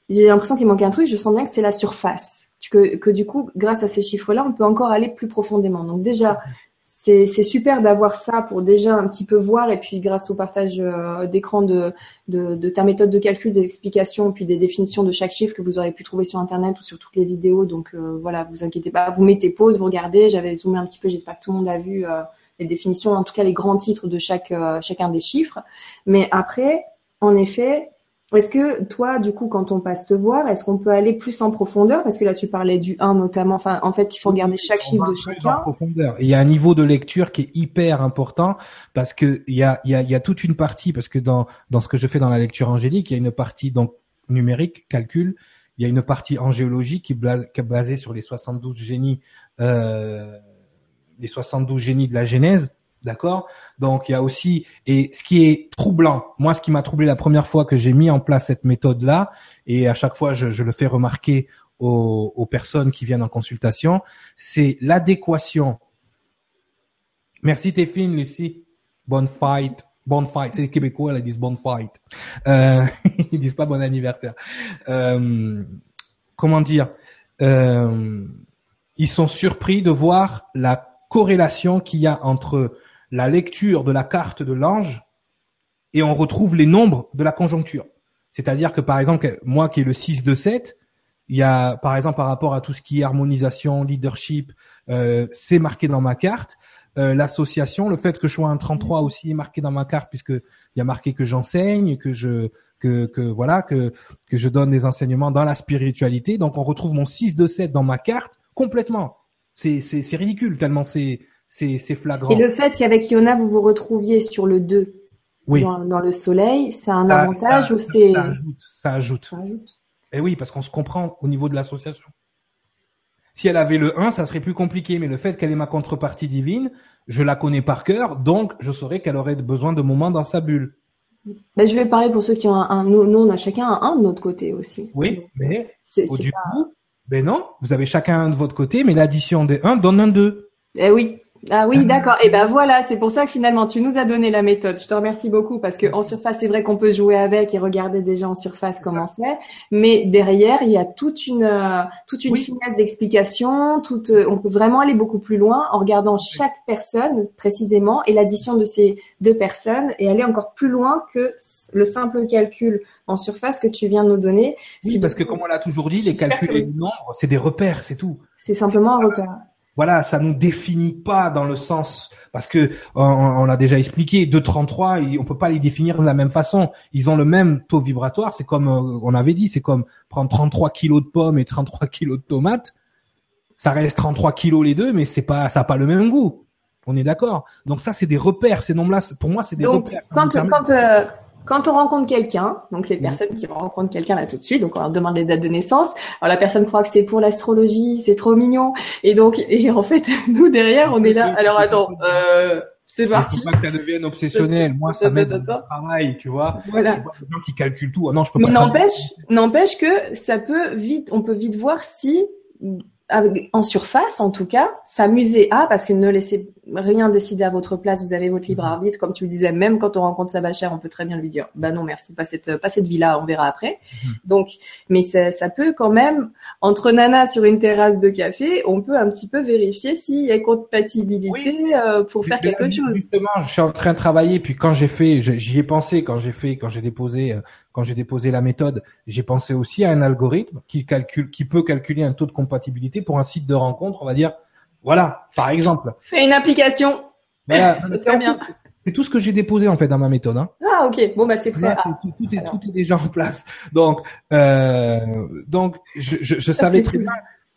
j'ai l'impression qu'il manque un truc, je sens bien que c'est la surface que, que du coup, grâce à ces chiffres-là, on peut encore aller plus profondément. Donc déjà, c'est super d'avoir ça pour déjà un petit peu voir et puis grâce au partage euh, d'écran de, de, de, ta méthode de calcul, des explications, puis des définitions de chaque chiffre que vous aurez pu trouver sur Internet ou sur toutes les vidéos. Donc euh, voilà, vous inquiétez pas, vous mettez pause, vous regardez. J'avais zoomé un petit peu, j'espère que tout le monde a vu euh, les définitions, en tout cas les grands titres de chaque chacun des chiffres. Mais après, en effet, est-ce que toi, du coup, quand on passe te voir, est-ce qu'on peut aller plus en profondeur? Parce que là, tu parlais du 1 notamment. Enfin, en fait, il faut regarder chaque chiffre de chacun. En profondeur. il y a un niveau de lecture qui est hyper important parce que il y a, il y a, il y a toute une partie parce que dans dans ce que je fais dans la lecture angélique, il y a une partie donc numérique, calcul. Il y a une partie angéologie qui est basée sur les 72 génies, euh, les 72 génies de la Genèse D'accord? Donc il y a aussi et ce qui est troublant, moi ce qui m'a troublé la première fois que j'ai mis en place cette méthode là et à chaque fois je, le fais remarquer aux, personnes qui viennent en consultation, c'est l'adéquation. Merci Téphine, Lucie. Bonne fight. Bonne fight. C'est les Québécois, ils disent bonne fight. Euh, ils disent pas bon anniversaire. Euh, comment dire? Euh, Ils sont surpris de voir la corrélation qu'il y a entre la lecture de la carte de l'ange et on retrouve les nombres de la conjoncture. C'est-à-dire que par exemple, moi qui ai le 6 de 7, il y a par exemple par rapport à tout ce qui est harmonisation, leadership, euh, c'est marqué dans ma carte. Euh, l'association, le fait que je sois un 33 aussi est marqué dans ma carte puisque il y a marqué que j'enseigne, que je que, que voilà que que je donne des enseignements dans la spiritualité. Donc on retrouve mon 6 de 7 dans ma carte complètement. C'est c'est c'est ridicule tellement c'est c'est flagrant. Et le fait qu'avec Yona, vous vous retrouviez sur le 2 dans, le soleil, c'est un avantage ou c'est... Ça ajoute, ça ajoute. Et eh oui, parce qu'on se comprend au niveau de l'association. Si elle avait le 1, ça serait plus compliqué, mais le fait qu'elle ait ma contrepartie divine, je la connais par cœur, donc je saurais qu'elle aurait besoin de moments dans sa bulle. Ben, je vais parler pour ceux qui ont un Nous, on a chacun un 1 de notre côté aussi. Oui, mais au du coup, ben non, vous avez chacun un de votre côté, mais l'addition des 1 donne un 2. Eh oui, ah oui, d'accord. Et ben voilà, c'est pour ça que finalement tu nous as donné la méthode. Je te remercie beaucoup parce que en surface, c'est vrai qu'on peut jouer avec et regarder déjà en surface comment c'est, mais derrière, il y a toute une euh, toute une finesse d'explication. Toute, euh, on peut vraiment aller beaucoup plus loin en regardant chaque personne précisément et l'addition de ces deux personnes et aller encore plus loin que le simple calcul en surface que tu viens de nous donner. Oui, parce que comme on l'a toujours dit, les calculs et les nombres, c'est des repères, c'est tout. C'est simplement un repère voilà, ça nous définit pas dans le sens parce que on, l'a déjà expliqué, 233, on peut pas les définir de la même façon. Ils ont le même taux vibratoire. C'est comme euh, on avait dit, c'est comme prendre 33 kilos de pommes et 33 kilos de tomates. Ça reste 33 kilos les deux, mais c'est pas, ça a pas le même goût. On est d'accord. Donc ça, c'est des repères. Ces nombres-là, pour moi, c'est des repères. Quand, quand, euh, quand on rencontre quelqu'un, donc les personnes qui rencontrent quelqu'un là tout de suite, donc on leur demande les dates de naissance. Alors la personne croit que c'est pour l'astrologie, c'est trop mignon, et donc et en fait nous derrière on est là. Alors attends, euh, c'est parti. Faut pas que ça devienne obsessionnel. Moi, ça m'aide travail, tu vois. Voilà. Tu vois, les gens qui calculent tout. Ah non, je peux Mais n'empêche, n'empêche que ça peut vite, on peut vite voir si en surface en tout cas, s'amuser à, parce que ne laissez rien décider à votre place, vous avez votre libre mhm. arbitre, comme tu le disais, même quand on rencontre sa bachère, on peut très bien lui dire, bah non merci, pas cette, pas cette vie-là, on verra après. Mhm. Donc, mais ça, ça, peut quand même, entre nana sur une terrasse de café, on peut un petit peu vérifier s'il y a compatibilité euh, pour faire quelque chose. Justement, je suis en train de travailler, puis quand j'ai fait, j'y ai pensé, quand j'ai fait, quand j'ai déposé, euh, quand j'ai déposé la méthode, j'ai pensé aussi à un algorithme qui calcule, qui peut calculer un taux de compatibilité pour un site de rencontre, on va dire, voilà, par exemple. Fais une application. c'est bien. C'est tout ce que j'ai déposé en fait dans ma méthode. Hein. Ah ok, bon bah c'est très. tout, tout, est, tout est déjà en place. Donc euh, donc je, je, je savais très bien.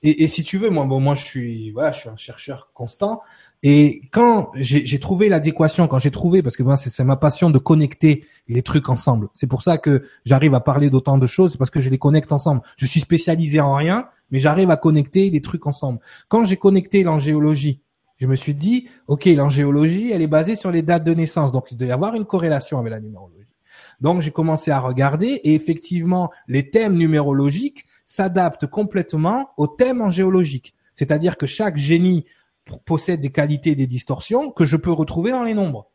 Et, et, si tu veux, moi bon moi je suis voilà je suis un chercheur constant et quand j'ai trouvé l'adéquation, quand j'ai trouvé, parce que ben, c'est ma passion de connecter les trucs ensemble. C'est pour ça que j'arrive à parler d'autant de choses, parce que je les connecte ensemble. Je suis spécialisé en rien, mais j'arrive à connecter les trucs ensemble. Quand j'ai connecté l'angéologie, je me suis dit, ok, l'angéologie, elle est basée sur les dates de naissance, donc il doit y avoir une corrélation avec la numérologie. Donc j'ai commencé à regarder, et effectivement, les thèmes numérologiques s'adaptent complètement aux thèmes angéologiques. C'est-à-dire que chaque génie possède des qualités des distorsions que je peux retrouver dans les nombres.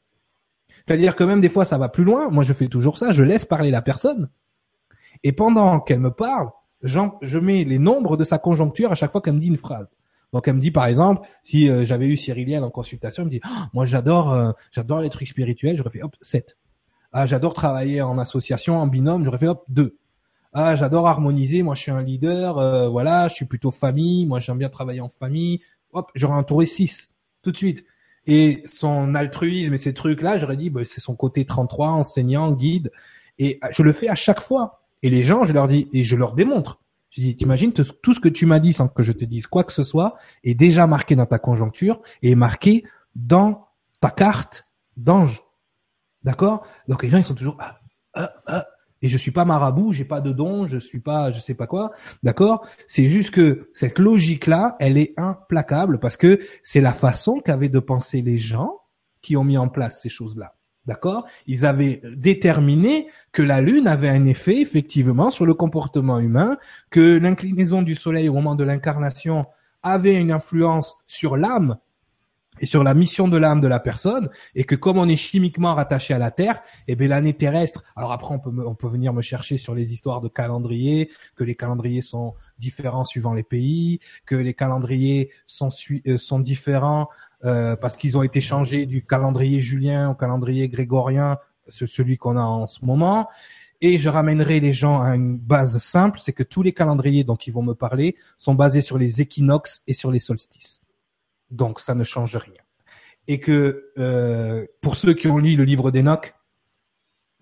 C'est-à-dire que même des fois ça va plus loin. Moi je fais toujours ça, je laisse parler la personne. Et pendant qu'elle me parle, je mets les nombres de sa conjoncture à chaque fois qu'elle me dit une phrase. Donc elle me dit par exemple, si euh, j'avais eu Cyrilienne en consultation, elle me dit ah, moi j'adore euh, j'adore les trucs spirituels, j'aurais fait hop 7. Ah j'adore travailler en association, en binôme, j'aurais fait hop 2. Ah j'adore harmoniser, moi je suis un leader, euh, voilà, je suis plutôt famille, moi j'aime bien travailler en famille, hop, j'aurais entouré 6 tout de suite. Et son altruisme et ces trucs-là, j'aurais dit, bah, c'est son côté 33, enseignant, guide. Et je le fais à chaque fois. Et les gens, je leur dis, et je leur démontre. Je dis, t'imagines, tout ce que tu m'as dit sans que je te dise quoi que ce soit est déjà marqué dans ta conjoncture et est marqué dans ta carte d'ange. D'accord? Donc les gens, ils sont toujours, ah, ah, ah, et je suis pas marabout, j'ai pas de don, je suis pas, je sais pas quoi, d'accord? C'est juste que cette logique-là, elle est implacable parce que c'est la façon qu'avaient de penser les gens qui ont mis en place ces choses-là. D'accord? Ils avaient déterminé que la Lune avait un effet effectivement sur le comportement humain, que l'inclinaison du Soleil au moment de l'incarnation avait une influence sur l'âme et sur la mission de l'âme de la personne, et que comme on est chimiquement rattaché à la Terre, eh bien l'année terrestre. Alors après, on peut on peut venir me chercher sur les histoires de calendrier, que les calendriers sont différents suivant les pays, que les calendriers sont euh, sont différents euh, parce qu'ils ont été changés du calendrier julien au calendrier grégorien, celui qu'on a en ce moment. Et je ramènerai les gens à une base simple, c'est que tous les calendriers dont ils vont me parler sont basés sur les équinoxes et sur les solstices. Donc ça ne change rien. Et que euh, pour ceux qui ont lu le livre d'Enoch,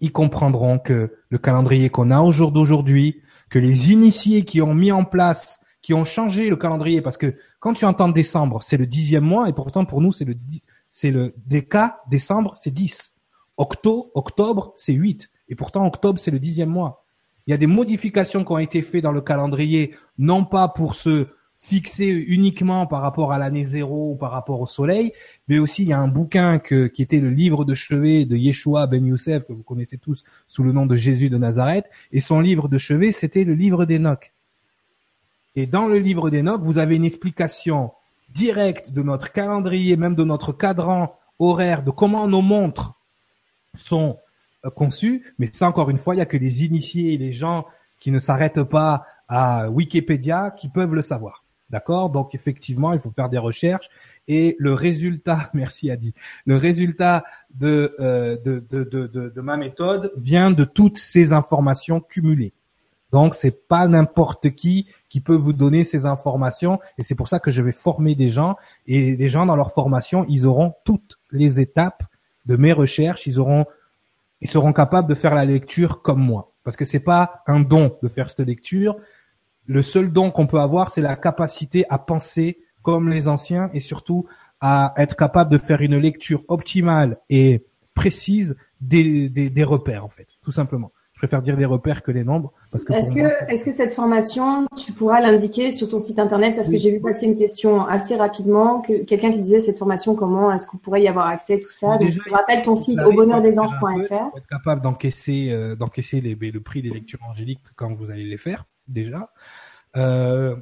ils comprendront que le calendrier qu'on a au jour d'aujourd'hui, que les initiés qui ont mis en place, qui ont changé le calendrier, parce que quand tu entends décembre, c'est le dixième mois, et pourtant pour nous c'est le c'est le déca, décembre c'est dix. Octo, octobre c'est huit, et pourtant octobre c'est le dixième mois. Il y a des modifications qui ont été faites dans le calendrier, non pas pour se fixé uniquement par rapport à l'année zéro ou par rapport au soleil, mais aussi il y a un bouquin que, qui était le livre de chevet de Yeshua ben Youssef, que vous connaissez tous sous le nom de Jésus de Nazareth, et son livre de chevet, c'était le livre d'Enoch. Et dans le livre d'Enoch, vous avez une explication directe de notre calendrier, même de notre cadran horaire, de comment nos montres sont euh, conçues, mais ça encore une fois, il y a que les initiés et les gens qui ne s'arrêtent pas à Wikipédia qui peuvent le savoir. D'accord? Donc effectivement, il faut faire des recherches et le résultat, merci Adi, le résultat de, euh, de, de, de, de, ma méthode vient de toutes ces informations cumulées. Donc c'est pas n'importe qui qui peut vous donner ces informations. Et c'est pour ça que je vais former des gens. Et les gens dans leur formation, ils auront toutes les étapes de mes recherches, ils auront ils seront capables de faire la lecture comme moi. Parce que c'est pas un don de faire cette lecture, le seul don qu'on peut avoir, c'est la capacité à penser comme les anciens et surtout à être capable de faire une lecture optimale et précise des, des, repères, en fait, tout simplement. Je préfère dire des repères que les nombres. parce que Est-ce que, est-ce que cette formation, tu pourras l'indiquer sur ton site internet? Parce que j'ai vu passer une question assez rapidement, que quelqu'un qui disait cette formation, comment est-ce qu'on pourrait y avoir accès, tout ça? Donc, je rappelle ton site au bonheurdesanges.fr. Être capable d'encaisser, euh, d'encaisser les, le prix des lectures angéliques quand vous allez les faire déjà. Euh,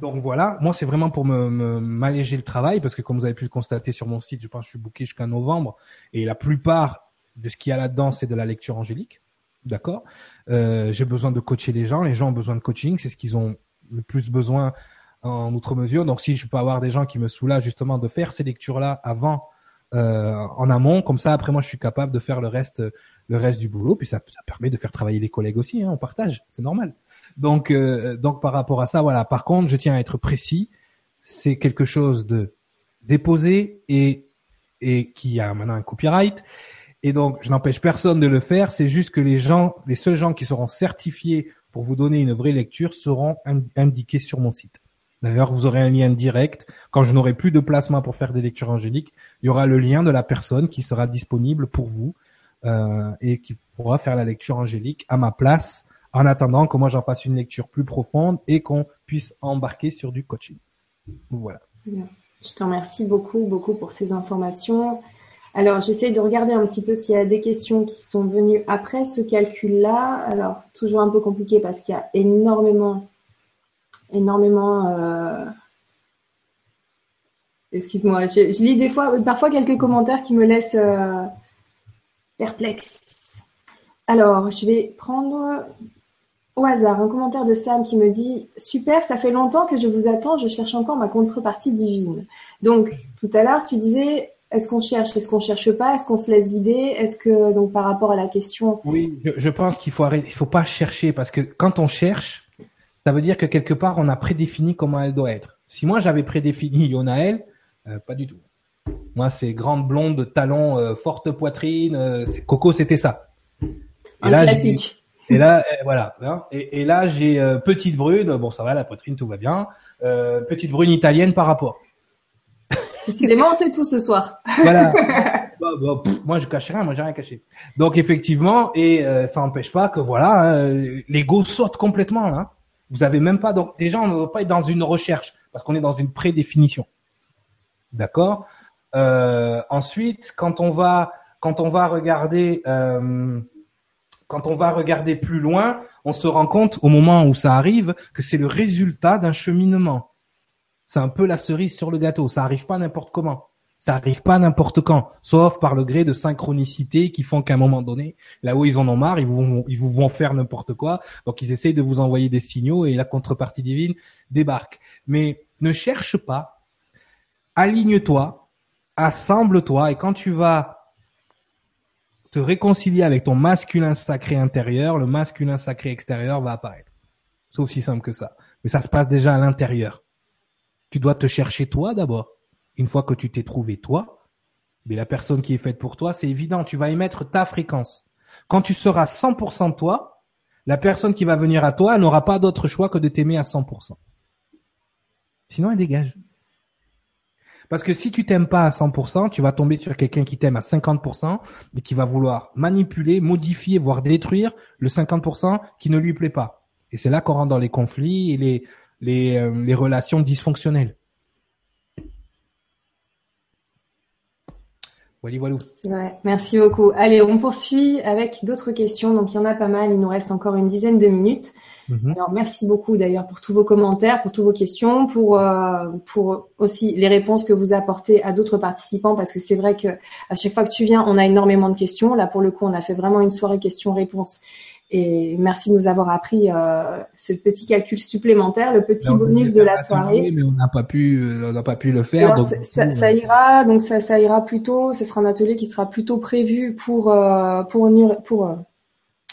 Donc voilà, moi c'est vraiment pour me m'alléger le travail parce que comme vous avez pu le constater sur mon site, je pense que je suis booké jusqu'à novembre et la plupart de ce qu'il y a là-dedans c'est de la lecture angélique, d'accord? Euh, j'ai besoin de coacher les gens, les gens ont besoin de coaching, c'est ce qu'ils ont le plus besoin en outre mesure. Donc si je peux avoir des gens qui me soulagent justement de faire ces lectures là avant euh, en amont, comme ça après moi je suis capable de faire le reste le reste du boulot, puis ça, ça permet de faire travailler les collègues aussi, hein, on partage, c'est normal. Donc, euh, donc par rapport à ça, voilà. Par contre, je tiens à être précis. C'est quelque chose de déposé et et qui a maintenant un copyright. Et donc, je n'empêche personne de le faire. C'est juste que les gens, les seuls gens qui seront certifiés pour vous donner une vraie lecture seront indiqués sur mon site. D'ailleurs, vous aurez un lien direct. Quand je n'aurai plus de placement pour faire des lectures angéliques, il y aura le lien de la personne qui sera disponible pour vous euh, et qui pourra faire la lecture angélique à ma place en attendant que moi j'en fasse une lecture plus profonde et qu'on puisse embarquer sur du coaching. Voilà. Je te remercie beaucoup, beaucoup pour ces informations. Alors, j'essaie de regarder un petit peu s'il y a des questions qui sont venues après ce calcul-là. Alors, toujours un peu compliqué parce qu'il y a énormément, énormément. Euh... Excuse-moi, je, lis des fois, parfois quelques commentaires qui me laissent euh, perplexe. Alors, je vais prendre au hasard, un commentaire de Sam qui me dit Super, ça fait longtemps que je vous attends, je cherche encore ma contrepartie divine. Donc, tout à l'heure, tu disais est-ce qu'on cherche, est-ce qu'on cherche pas, est-ce qu'on se laisse guider, est-ce que donc par rapport à la question? Oui, je, pense qu'il faut arrêter, il faut pas chercher parce que quand on cherche, ça veut dire que quelque part on a prédéfini comment elle doit être. Si moi j'avais prédéfini Yonaël, euh, pas du tout. Moi c'est grande blonde, talons, euh, forte poitrine, euh, Coco c'était ça. Un classique. Et là, eh, voilà. Hein. Et, là, j'ai euh, petite brune. Bon, ça va, la poitrine, tout va bien. Euh, petite brune italienne par rapport. Décidément, c'est tout ce soir. Voilà. Bah, bah, moi, je cache rien. Moi, j'ai rien caché. Donc, effectivement, et euh, ça n'empêche pas que voilà, hein, l'ego saute complètement là. Vous avez même pas donc les gens ne vont pas être dans une recherche parce qu'on est dans une prédéfinition. D'accord? ensuite, quand on va quand on va regarder quand on va regarder plus loin, on se rend compte au moment où ça arrive que c'est le résultat d'un cheminement. C'est un peu la cerise sur le gâteau. Ça arrive pas n'importe comment. Ça arrive pas n'importe quand, sauf par le gré de synchronicité qui font qu'à un moment donné, là où ils en ont marre, ils vous, ils vous vont faire n'importe quoi. Donc ils essayent de vous envoyer des signaux et la contrepartie divine débarque. Mais ne cherche pas. Aligne-toi, assemble-toi et quand tu vas te réconcilier avec ton masculin sacré intérieur, le masculin sacré extérieur va apparaître. C'est aussi simple que ça. Mais ça se passe déjà à l'intérieur. Tu dois te chercher toi d'abord. Une fois que tu t'es trouvé toi, mais la personne qui est faite pour toi, c'est évident, tu vas émettre ta fréquence. Quand tu seras 100% toi, la personne qui va venir à toi n'aura pas d'autre choix que de t'aimer à 100%. Sinon, elle dégage. Parce que si tu t'aimes pas à 100%, tu vas tomber sur quelqu'un qui t'aime à 50% et qui va vouloir manipuler, modifier, voire détruire le 50% qui ne lui plaît pas. Et c'est là qu'on rentre dans les conflits et les, les, euh, les relations dysfonctionnelles. Voilà, voilà. Ouais, merci beaucoup. Allez, on poursuit avec d'autres questions. Donc, il y en a pas mal. Il nous reste encore une dizaine de minutes. Mhm. Alors merci beaucoup d'ailleurs pour tous vos commentaires, pour toutes vos questions, pour euh, pour aussi les réponses que vous apportez à d'autres participants parce que c'est vrai que à chaque fois que tu viens, on a énormément de questions. Là pour le coup, on a fait vraiment une soirée questions-réponses. Et merci de nous avoir appris euh, ce petit calcul supplémentaire, le petit bonus de la soirée. Mais on n'a pas pu, euh, on n'a pas pu le faire. donc, ça, ça, ira, donc ça, ça ira plutôt. Ce sera un atelier qui sera plutôt prévu pour euh, pour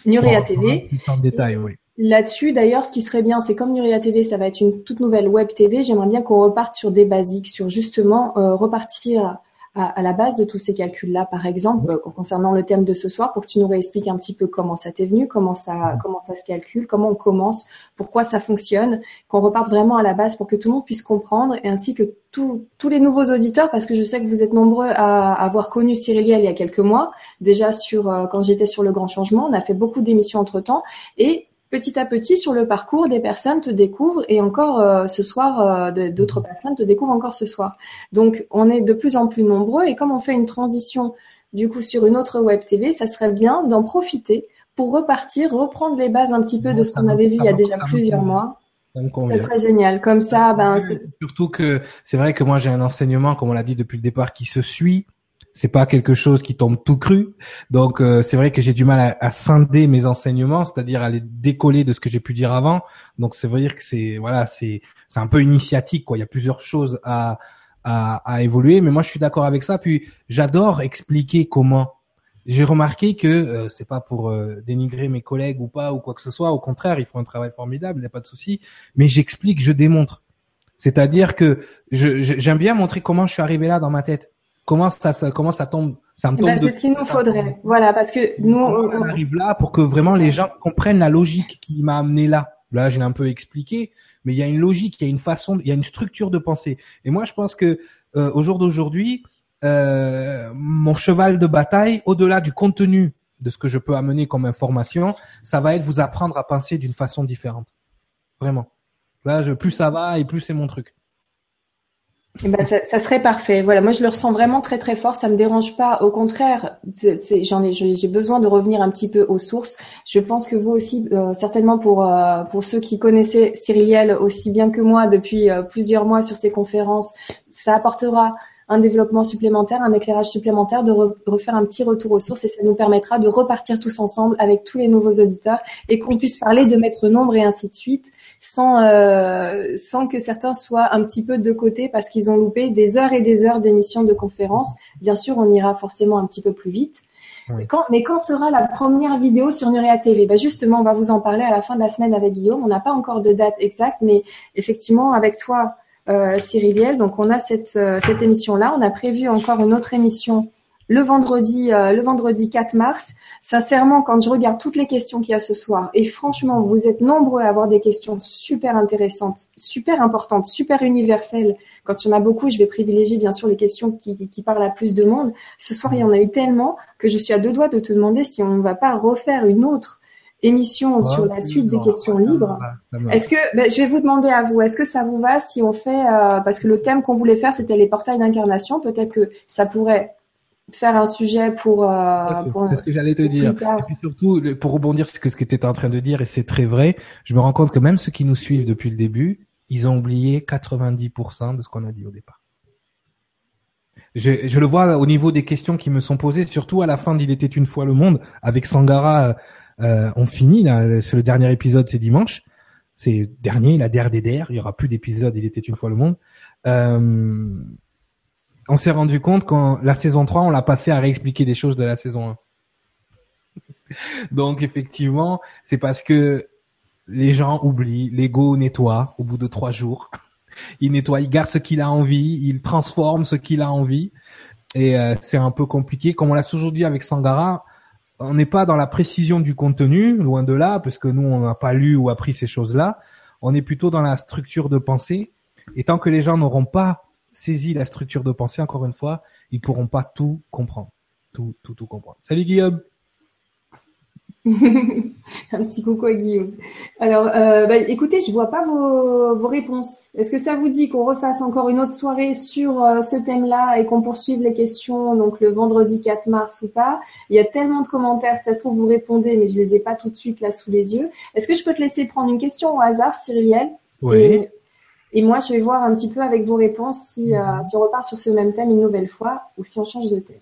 Nuria TV. En détail, oui. Là-dessus, d'ailleurs, ce qui serait bien, c'est comme Nuria TV, ça va être une toute nouvelle web TV. J'aimerais bien qu'on reparte sur des basiques, sur justement euh, repartir à, la base de tous ces calculs-là, par exemple, euh, concernant le thème de ce soir, pour que tu nous réexpliques un petit peu comment ça t'est venu, comment ça, comment ça se calcule, comment on commence, pourquoi ça fonctionne, qu'on reparte vraiment à la base pour que tout le monde puisse comprendre, et ainsi que tous les nouveaux auditeurs, parce que je sais que vous êtes nombreux à, avoir connu Cyrilia il y a quelques mois, déjà sur euh, quand j'étais sur le Grand Changement, on a fait beaucoup d'émissions entre temps, et petit à petit sur le parcours, des personnes te découvrent et encore euh, ce soir, euh, d'autres mhm. personnes te découvrent encore ce soir. Donc on est de plus en plus nombreux et comme on fait une transition du coup sur une autre web TV, ça serait bien d'en profiter pour repartir, reprendre les bases un petit peu de ce qu'on avait vu il y a déjà plusieurs mois. Ça. Ça serait génial. Comme ça, ben. Surtout que c'est vrai que moi j'ai un enseignement, comme on l'a dit depuis le départ, qui se suit. C'est pas quelque chose qui tombe tout cru. Donc euh, c'est vrai que j'ai du mal à, à, scinder mes enseignements, c'est-à-dire à les décoller de ce que j'ai pu dire avant. Donc c'est vrai que c'est voilà, c'est c'est un peu initiatique quoi. Il y a plusieurs choses à à, à évoluer, mais moi je suis d'accord avec ça. Puis j'adore expliquer comment j'ai remarqué que euh, c'est pas pour euh, dénigrer mes collègues ou pas ou quoi que ce soit. Au contraire, ils font un travail formidable, il n'y a pas de souci. Mais j'explique, je démontre. C'est-à-dire que j'aime bien montrer comment je suis arrivé là dans ma tête. Comment ça, ça comment ça tombe, ça me tombe. Ben, c'est ce qu'il nous faudrait. Voilà, parce que nous, on, on, arrive là pour que vraiment les gens comprennent la logique qui m'a amené là? Là, j'ai un peu expliqué, mais il y a une logique, il y a une façon, il y a une structure de pensée. Et moi, je pense que euh, au jour d'aujourd'hui, euh, mon cheval de bataille, au-delà du contenu de ce que je peux amener comme information, ça va être vous apprendre à penser d'une façon différente. Vraiment. Là, je, plus ça va et plus c'est mon truc. Eh ben, ça, ça, serait parfait. Voilà, moi je le ressens vraiment très très fort. Ça me dérange pas. Au contraire, j'en ai, j'ai besoin de revenir un petit peu aux sources. Je pense que vous aussi, euh, certainement pour euh, pour ceux qui connaissaient Cyriliel aussi bien que moi depuis euh, plusieurs mois sur ces conférences, ça apportera un développement supplémentaire, un éclairage supplémentaire, de refaire un petit retour aux sources et ça nous permettra de repartir tous ensemble avec tous les nouveaux auditeurs et qu'on puisse parler de maître nombre et ainsi de suite sans euh, sans que certains soient un petit peu de côté parce qu'ils ont loupé des heures et des heures d'émissions de conférences. Bien sûr, on ira forcément un petit peu plus vite. Quand, mais quand sera la première vidéo sur Nuria TV ben Justement, on va vous en parler à la fin de la semaine avec Guillaume. On n'a pas encore de date exacte, mais effectivement, avec toi, euh, Cyriliel. Donc on a cette, euh, cette émission-là. On a prévu encore une autre émission le vendredi, euh, le vendredi 4 mars. Sincèrement, quand je regarde toutes les questions qu'il y a ce soir, et franchement, vous êtes nombreux à avoir des questions super intéressantes, super importantes, super universelles. Quand il y en a beaucoup, je vais privilégier bien sûr les questions qui, qui parlent à plus de monde. Ce soir, il y en a eu tellement que je suis à deux doigts de te demander si on ne va pas refaire une autre émission sur la suite des questions libres. Est-ce que ben, je vais vous demander à vous, est-ce que ça vous va si on fait euh, parce que le thème qu'on voulait faire c'était les portails d'incarnation, peut-être que ça pourrait faire un sujet pour. Euh, pour c'est ce que j'allais te dire. Et puis surtout, pour rebondir sur ce que tu étais en train de dire, et c'est très vrai, je me rends compte que même ceux qui nous suivent depuis le début, ils ont oublié 90% de ce qu'on a dit au départ. Je, je, le vois au niveau des questions qui me sont posées, surtout à la fin d'Il était une fois le monde, avec Sangara euh, on finit là, c'est le dernier épisode, c'est dimanche. C'est dernier, la der des der. Il y aura plus d'épisodes. Il était une fois le monde. Euh, on s'est rendu compte quand la saison 3, on l'a passé à réexpliquer des choses de la saison 1. Donc effectivement, c'est parce que les gens oublient, l'ego nettoie au bout de trois jours. Il nettoie, il garde ce qu'il a envie, il transforme ce qu'il a envie. Et euh, c'est un peu compliqué. Comme on l'a toujours dit avec Sangara, on n'est pas dans la précision du contenu, loin de là, parce que nous, on n'a pas lu ou appris ces choses-là. On est plutôt dans la structure de pensée. Et tant que les gens n'auront pas saisi la structure de pensée, encore une fois, ils pourront pas tout comprendre. Tout, tout, tout comprendre. Salut Guillaume. un petit coucou à Guillaume. Alors, euh, bah, écoutez, je vois pas vos, vos réponses. Est-ce que ça vous dit qu'on refasse encore une autre soirée sur euh, ce thème-là et qu'on poursuive les questions donc le vendredi 4 mars ou pas? Il y a tellement de commentaires, ça se trouve vous répondez, mais je les ai pas tout de suite là sous les yeux. Est-ce que je peux te laisser prendre une question au hasard, Cyrielle? Oui. Et, moi, je vais voir un petit peu avec vos réponses si, euh, si on repart sur ce même thème une nouvelle fois ou si on change de thème.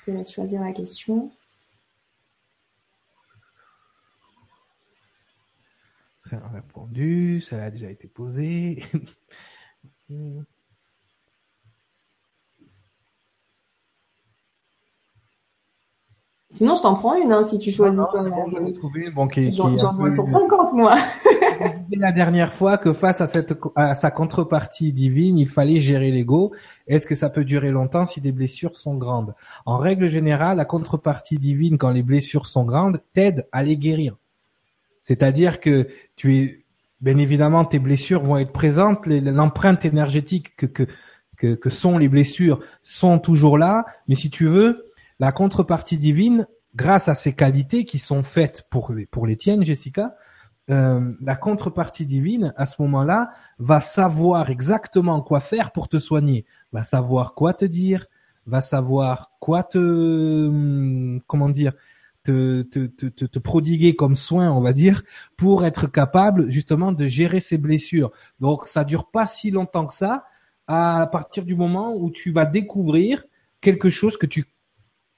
Je te laisse choisir la question. Ça a répondu, ça a déjà été posé. Sinon, je t'en prends une, hein, si tu choisis. Non, non, bon, j'en ai trouvé une, bon, qui, J'en vois 150, moi. La dernière fois que face à cette, à sa contrepartie divine, il fallait gérer l'ego. Est-ce que ça peut durer longtemps si des blessures sont grandes? En règle générale, la contrepartie divine, quand les blessures sont grandes, t'aide à les guérir. C'est-à-dire que tu es, bien évidemment, tes blessures vont être présentes, l'empreinte énergétique que, que, que, sont les blessures sont toujours là, mais si tu veux, la contrepartie divine, grâce à ses qualités qui sont faites pour pour les tiennes, Jessica, euh, la contrepartie divine, à ce moment-là, va savoir exactement quoi faire pour te soigner, va savoir quoi te dire, va savoir quoi te, hum, comment dire, te, te, te, te prodiguer comme soin, on va dire, pour être capable justement de gérer ces blessures. Donc ça dure pas si longtemps que ça, à partir du moment où tu vas découvrir quelque chose que tu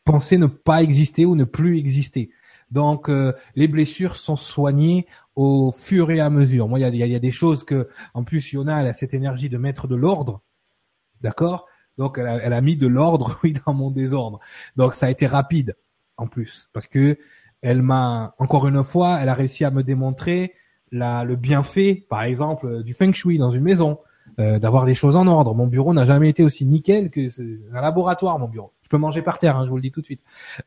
pensais ne pas exister ou ne plus exister. Donc euh, les blessures sont soignées au fur et à mesure. Moi, il y a, des choses que, en plus, Yona, elle a cette énergie de mettre de l'ordre, d'accord? Donc elle a, elle a mis de l'ordre, oui, dans mon désordre. Donc ça a été rapide en plus, parce que elle m'a encore une fois, elle a réussi à me démontrer la, le bienfait, par exemple, du feng shui dans une maison, euh, d'avoir des choses en ordre. Mon bureau n'a jamais été aussi nickel que un laboratoire, mon bureau. Peux manger par terre, hein, je vous le dis tout de suite.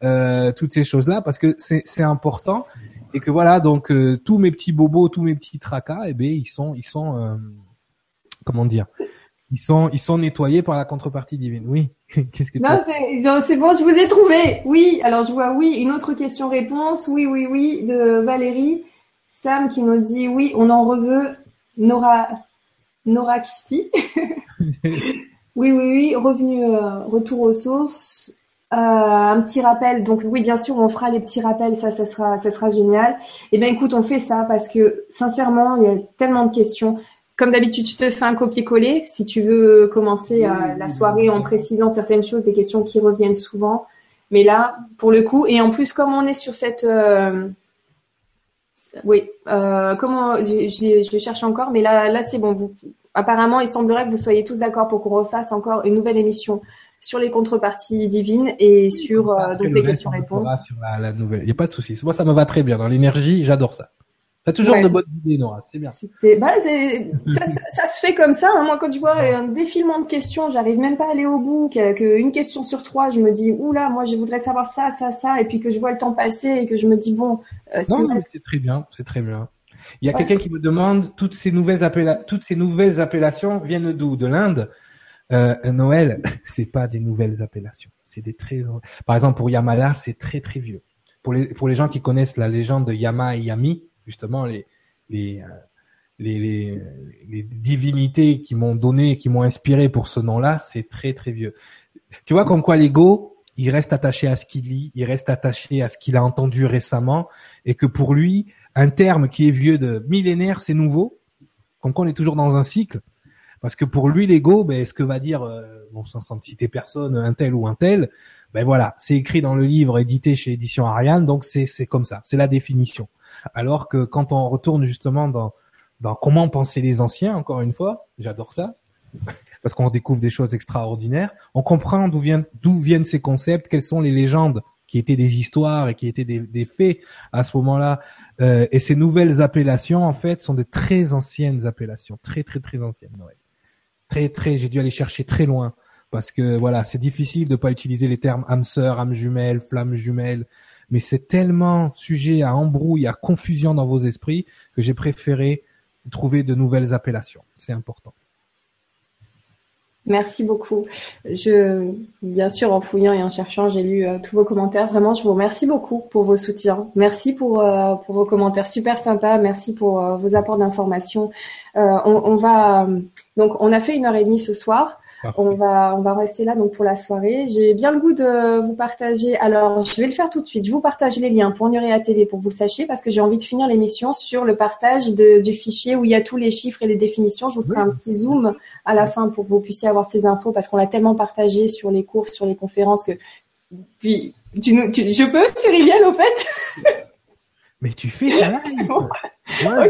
Euh, toutes ces choses-là, parce que c'est important et que voilà, donc euh, tous mes petits bobos, tous mes petits tracas, eh ben ils sont, ils sont, euh, comment dire, ils sont, ils sont nettoyés par la contrepartie divine. Oui. Qu'est-ce que Non, c'est bon, je vous ai trouvé. Oui. Alors je vois oui. Une autre question-réponse. Oui, oui, oui, de Valérie. Sam qui nous dit oui, on en reveut. Nora, Nora Kisti. oui, oui, oui. Revenu, euh, retour aux sources. Euh, un petit rappel. Donc oui, bien sûr, on fera les petits rappels. Ça, ça sera, ça sera génial. Eh bien, écoute, on fait ça parce que sincèrement, il y a tellement de questions. Comme d'habitude, je te fais un copier-coller si tu veux commencer euh, la soirée en précisant certaines choses, des questions qui reviennent souvent. Mais là, pour le coup, et en plus, comme on est sur cette, oui, euh, comment, je, je, je, cherche encore, mais là, là, c'est bon. Vous, apparemment, il semblerait que vous soyez tous d'accord pour qu'on refasse encore une nouvelle émission sur les contreparties divines et sur euh, donc les questions-réponses. la, nouvelle. Il n'y a pas de souci. Moi, ça me va très bien. Dans l'énergie, j'adore ça. T'as toujours de bonnes idées, Nora. C'est bien. Bah, ça, ça, ça, se fait comme ça. Hein. Moi, quand tu vois un défilement de questions, j'arrive même pas à aller au bout. Qu'une question sur trois, je me dis, oula, moi, je voudrais savoir ça, ça, ça, et puis que je vois le temps passer et que je me dis, bon. Euh, non, c'est très bien, c'est très bien. Il y a quelqu'un qui me demande toutes ces nouvelles appella toutes ces nouvelles appellations viennent d'où? De l'Inde? Euh, Noël, c'est pas des nouvelles appellations. C'est des très. Par exemple, pour Yamala, c'est très très vieux. Pour les pour les gens qui connaissent la légende de Yama et Yami, justement les les euh, les, les, les, divinités qui m'ont donné, qui m'ont inspiré pour ce nom-là, c'est très très vieux. Tu vois comme quoi l'ego, il reste attaché à ce qu'il lit, il reste attaché à ce qu'il a entendu récemment, et que pour lui, un terme qui est vieux de millénaires, c'est nouveau. Comme quoi on est toujours dans un cycle, parce que pour lui l'ego, ben ce que va dire, euh, bon sans, citer personne, un tel ou un tel, ben voilà, c'est écrit dans le livre édité chez Édition Ariane, donc c'est c'est comme ça, c'est la définition. Alors que quand on retourne justement dans, dans comment pensaient les anciens, encore une fois, j'adore ça, parce qu'on découvre des choses extraordinaires, on comprend d'où viennent, d'où viennent ces concepts, quelles sont les légendes qui étaient des histoires et qui étaient des, faits à ce moment-là. Euh, et ces nouvelles appellations, en fait, sont de très anciennes appellations, très très très anciennes. Très très, j'ai dû aller chercher très loin parce que voilà, c'est difficile de pas utiliser les termes âme sœur, âme jumelle, flamme jumelle mais c'est tellement sujet à embrouille, à confusion dans vos esprits que j'ai préféré trouver de nouvelles appellations. C'est important. Merci beaucoup. Je, bien sûr, en fouillant et en cherchant, j'ai lu euh, tous vos commentaires. Vraiment, je vous remercie beaucoup pour vos soutiens. Merci pour, euh, pour vos commentaires super sympas. Merci pour euh, vos apports d'informations. On, on, va donc, on a fait une heure et demie ce soir. On va, on va rester là donc pour la soirée. J'ai bien le goût de vous partager. Alors, je vais le faire tout de suite. Je vous partage les liens pour Nuria TV pour que vous le sachiez parce que j'ai envie de finir l'émission sur le partage de, du fichier où il y a tous les chiffres et les définitions. Je vous ferai un petit zoom à la fin pour que vous puissiez avoir ces infos parce qu'on l'a tellement partagé sur les cours, sur les conférences que puis tu, tu, je peux, Cyrilienne, au fait? mais tu fais ça live. Moi,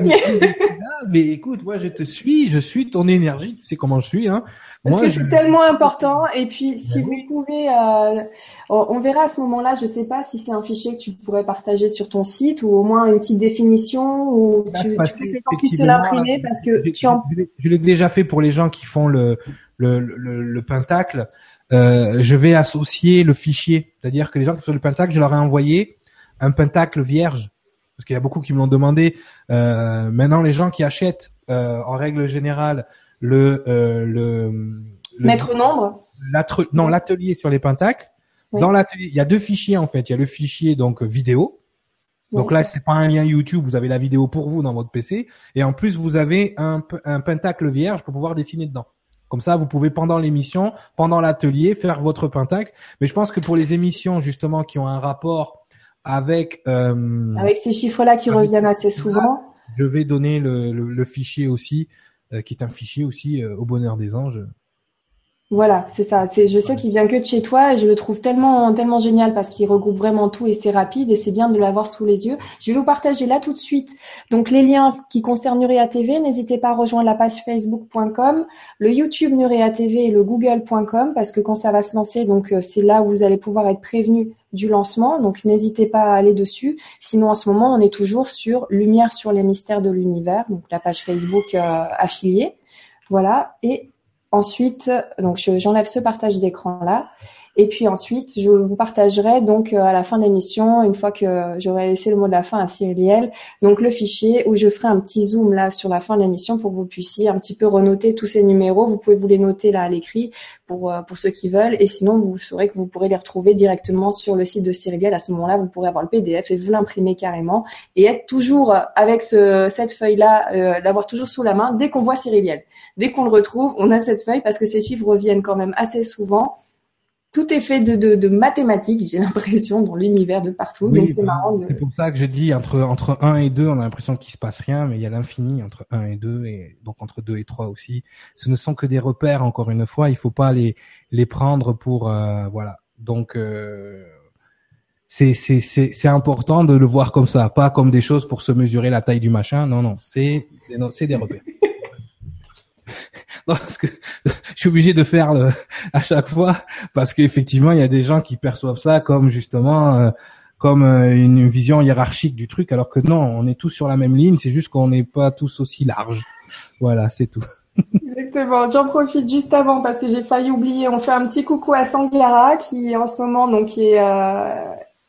mais écoute, moi je te suis, je suis ton énergie, tu sais comment je suis, hein. Parce que c'est tellement important. Et puis, si ben vous pouvez, euh, on, verra à ce moment-là. Je sais pas si c'est un fichier que tu pourrais partager sur ton site ou au moins une petite définition ou tu, tu que les puissent l'imprimer parce que tu en... Je l'ai déjà fait pour les gens qui font le le, le, le pentacle. Euh, je vais associer le fichier, c'est-à-dire que les gens qui font le pentacle, je leur ai envoyé un pentacle vierge parce qu'il y a beaucoup qui me l'ont demandé. Euh, maintenant, les gens qui achètent euh, en règle générale le euh, le, le maître nombre. non l'atelier sur les pentacles. Dans l'atelier il y a deux fichiers en fait. Il y a le fichier donc vidéo. Donc là c'est pas un lien YouTube vous avez la vidéo pour vous dans votre PC et en plus vous avez un, un pentacle vierge pour pouvoir dessiner dedans. Comme ça, vous pouvez pendant l'émission, pendant l'atelier, faire votre pentacle. Mais je pense que pour les émissions justement qui ont un rapport avec euh, avec ces chiffres-là qui reviennent assez souvent. Je vais donner le, le, le fichier aussi, euh, qui est un fichier aussi euh, au bonheur des anges. Voilà, c'est ça. C'est, je sais qu'il vient que de chez toi et je le trouve tellement, tellement génial parce qu'il regroupe vraiment tout et c'est rapide et c'est bien de l'avoir sous les yeux. Je vais vous partager là tout de suite. Donc les liens qui concernent Nurea TV, n'hésitez pas à rejoindre la page facebook.com, le YouTube Nurea TV et le google.com parce que quand ça va se lancer, donc euh, c'est là où vous allez pouvoir être prévenu du lancement. Donc n'hésitez pas à aller dessus. Sinon en ce moment, on est toujours sur Lumière sur les mystères de l'univers, donc la page Facebook euh, affiliée. Voilà. Et Ensuite, donc j'enlève ce partage d'écran là. Et puis ensuite, je vous partagerai donc euh, à la fin de l'émission, une fois que j'aurai laissé le mot de la fin à Cyrielle, donc le fichier où je ferai un petit zoom là sur la fin de l'émission pour que vous puissiez un petit peu renoter tous ces numéros. Vous pouvez vous les noter là à l'écrit pour euh, pour ceux qui veulent, et sinon vous saurez que vous pourrez les retrouver directement sur le site de Cyrielle. À ce moment-là, vous pourrez avoir le PDF et vous l'imprimer carrément et être toujours avec ce, cette feuille là, euh, l'avoir toujours sous la main dès qu'on voit Cyrielle. Dès qu'on le retrouve, on a cette feuille parce que ces chiffres reviennent quand même assez souvent tout est fait de, de, mathématiques, j'ai l'impression, dans l'univers de partout. donc c'est marrant. C'est pour ça que je dis entre entre 1 et 2, on a l'impression qu'il se passe rien, mais il y a l'infini entre 1 et 2 et donc entre 2 et 3 aussi. Ce ne sont que des repères encore une fois, il faut pas les les prendre pour euh, voilà. Donc euh, c'est c'est c'est c'est important de le voir comme ça, pas comme des choses pour se mesurer la taille du machin. Non non, c'est c'est des repères. non, parce que je suis obligé de faire le à chaque fois parce qu'effectivement il y a des gens qui perçoivent ça comme justement euh, comme euh, une vision hiérarchique du truc alors que non on est tous sur la même ligne c'est juste qu'on n'est pas tous aussi larges voilà c'est tout Exactement. J'en profite juste avant parce que j'ai failli oublier. On fait un petit coucou à Sanglara qui en ce moment donc est euh,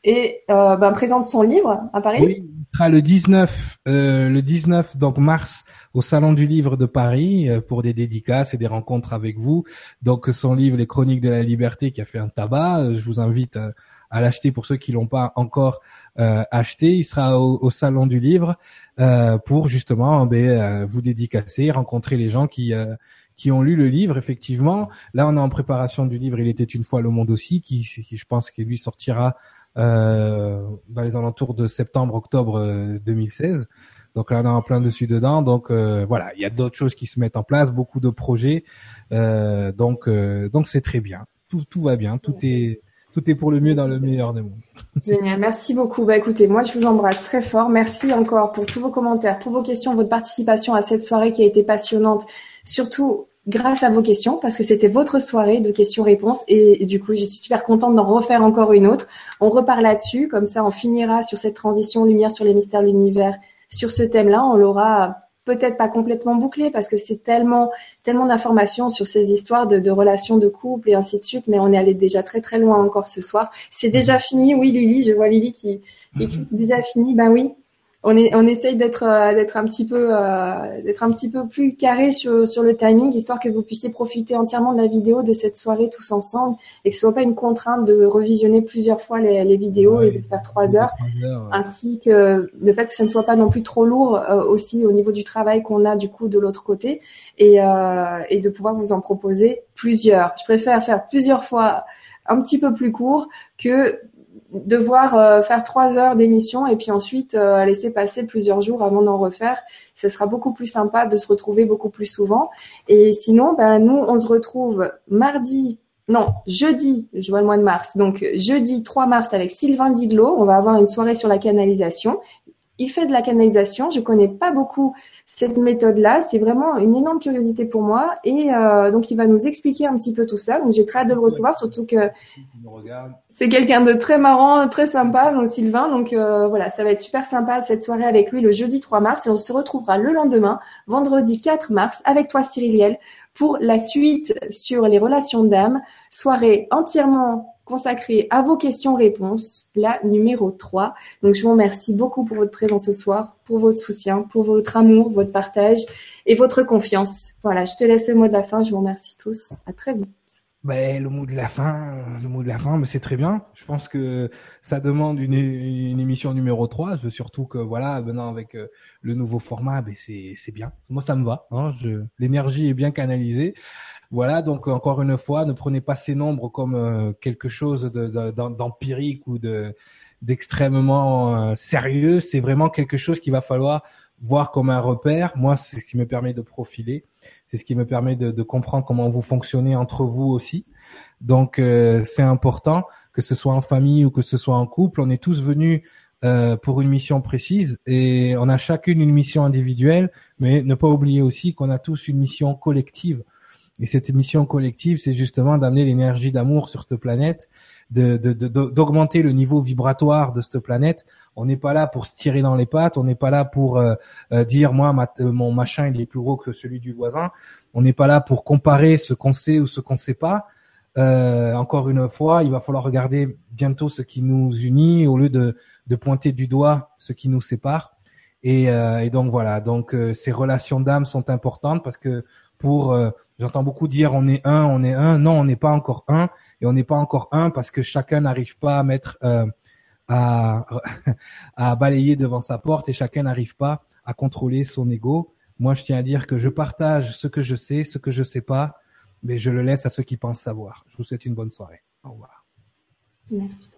et euh, ben, présente son livre à Paris. Oui, il sera le 19 euh, le 19 donc mars au Salon du Livre de Paris euh, pour des dédicaces et des rencontres avec vous. Donc son livre Les Chroniques de la Liberté qui a fait un tabac, euh, je vous invite euh, à l'acheter pour ceux qui l'ont pas encore acheté. Il sera au, Salon du Livre pour justement ben, vous dédicacer, rencontrer les gens qui qui ont lu le livre. Effectivement, là on est en préparation du livre. Il était une fois le monde aussi, qui, qui je pense qu'il lui sortira dans les alentours de septembre-octobre 2016. Donc là, on est en plein dessus dedans. Donc euh, voilà, il y a d'autres choses qui se mettent en place, beaucoup de projets. Euh, donc euh, donc c'est très bien. Tout tout va bien. Tout est tout est pour le mieux dans le meilleur des mondes. Génial, merci beaucoup. Bah écoutez, moi je vous embrasse très fort. Merci encore pour tous vos commentaires, pour vos questions, votre participation à cette soirée qui a été passionnante. Surtout grâce à vos questions, parce que c'était votre soirée de questions-réponses. Et, du coup, je suis super contente d'en refaire encore une autre. On repart là-dessus, comme ça on finira sur cette transition lumière sur les mystères de l'univers sur ce thème-là, on l'aura peut-être pas complètement bouclé parce que c'est tellement tellement d'informations sur ces histoires de, relations de couple et ainsi de suite, mais on est allé déjà très très loin encore ce soir. C'est déjà mhm. fini, oui Lily, je vois Lily qui écrit c'est déjà fini, ben oui, on, est, on essaye d'être euh, d'être un petit peu euh, d'être un petit peu plus carré sur, sur le timing histoire que vous puissiez profiter entièrement de la vidéo de cette soirée tous ensemble et que ce soit pas une contrainte de revisionner plusieurs fois les, les vidéos et de faire trois heures, ainsi que le fait que ça ne soit pas non plus trop lourd euh, aussi au niveau du travail qu'on a du coup de l'autre côté et, euh, et de pouvoir vous en proposer plusieurs. Je préfère faire plusieurs fois un petit peu plus court que devoir euh, faire trois heures d'émission et puis ensuite euh, laisser passer plusieurs jours avant d'en refaire, ce sera beaucoup plus sympa de se retrouver beaucoup plus souvent. Et sinon, ben, nous, on se retrouve mardi, non, jeudi, je vois le mois de mars, donc jeudi 3 mars avec Sylvain Diglo. On va avoir une soirée sur la canalisation. Il fait de la canalisation. Je connais pas beaucoup cette méthode-là. C'est vraiment une énorme curiosité pour moi. Et euh, donc, il va nous expliquer un petit peu tout ça. Donc, j'ai très hâte de le recevoir, surtout que c'est quelqu'un de très marrant, très sympa, donc Sylvain. Donc euh, voilà, ça va être super sympa cette soirée avec lui le jeudi 3 mars. Et on se retrouvera le lendemain, vendredi 4 mars, avec toi Cyriliel, pour la suite sur les relations d'âme. Soirée entièrement consacrée à vos questions-réponses, la numéro 3. Donc je vous remercie beaucoup pour votre présence ce soir, pour votre soutien, pour votre amour, votre partage et votre confiance. Voilà, je te laisse le mot de la fin. Je vous remercie tous. À très vite. Ben, le mot de la fin, le mot de la fin, mais c'est très bien. Je pense que ça demande une, émission numéro 3, surtout que voilà, maintenant avec euh, le nouveau format, ben c'est bien. Moi ça me va, hein, l'énergie est bien canalisée. Voilà, donc encore une fois, ne prenez pas ces nombres comme euh, quelque chose d'empirique ou de d'extrêmement sérieux. C'est vraiment quelque chose qu'il va falloir voir comme un repère. Moi, c'est ce qui me permet de profiler. C'est ce qui me permet de, de, comprendre comment vous fonctionnez entre vous aussi. Donc, c'est important que ce soit en famille ou que ce soit en couple. On est tous venus euh, pour une mission précise et on a chacune une mission individuelle, mais ne pas oublier aussi qu'on a tous une mission collective. Et cette mission collective, c'est justement d'amener l'énergie d'amour sur cette planète, d'augmenter de, de, le niveau vibratoire de cette planète. On n'est pas là pour se tirer dans les pattes, on n'est pas là pour euh, euh, dire moi mon machin il est plus gros que celui du voisin. On n'est pas là pour comparer ce qu'on sait ou ce qu'on sait pas. Euh, encore une fois, il va falloir regarder bientôt ce qui nous unit au lieu de, de pointer du doigt ce qui nous sépare. Et, euh, et donc voilà, donc euh, ces relations d'âme sont importantes parce que pour, euh, j'entends beaucoup dire on est un, on est un. Non, on n'est pas encore un et on n'est pas encore un parce que chacun n'arrive pas à mettre à, à balayer devant sa porte et chacun n'arrive pas à contrôler son ego. Moi, je tiens à dire que je partage ce que je sais, ce que je sais pas, mais je le laisse à ceux qui pensent savoir. Je vous souhaite une bonne soirée. Au revoir. Merci.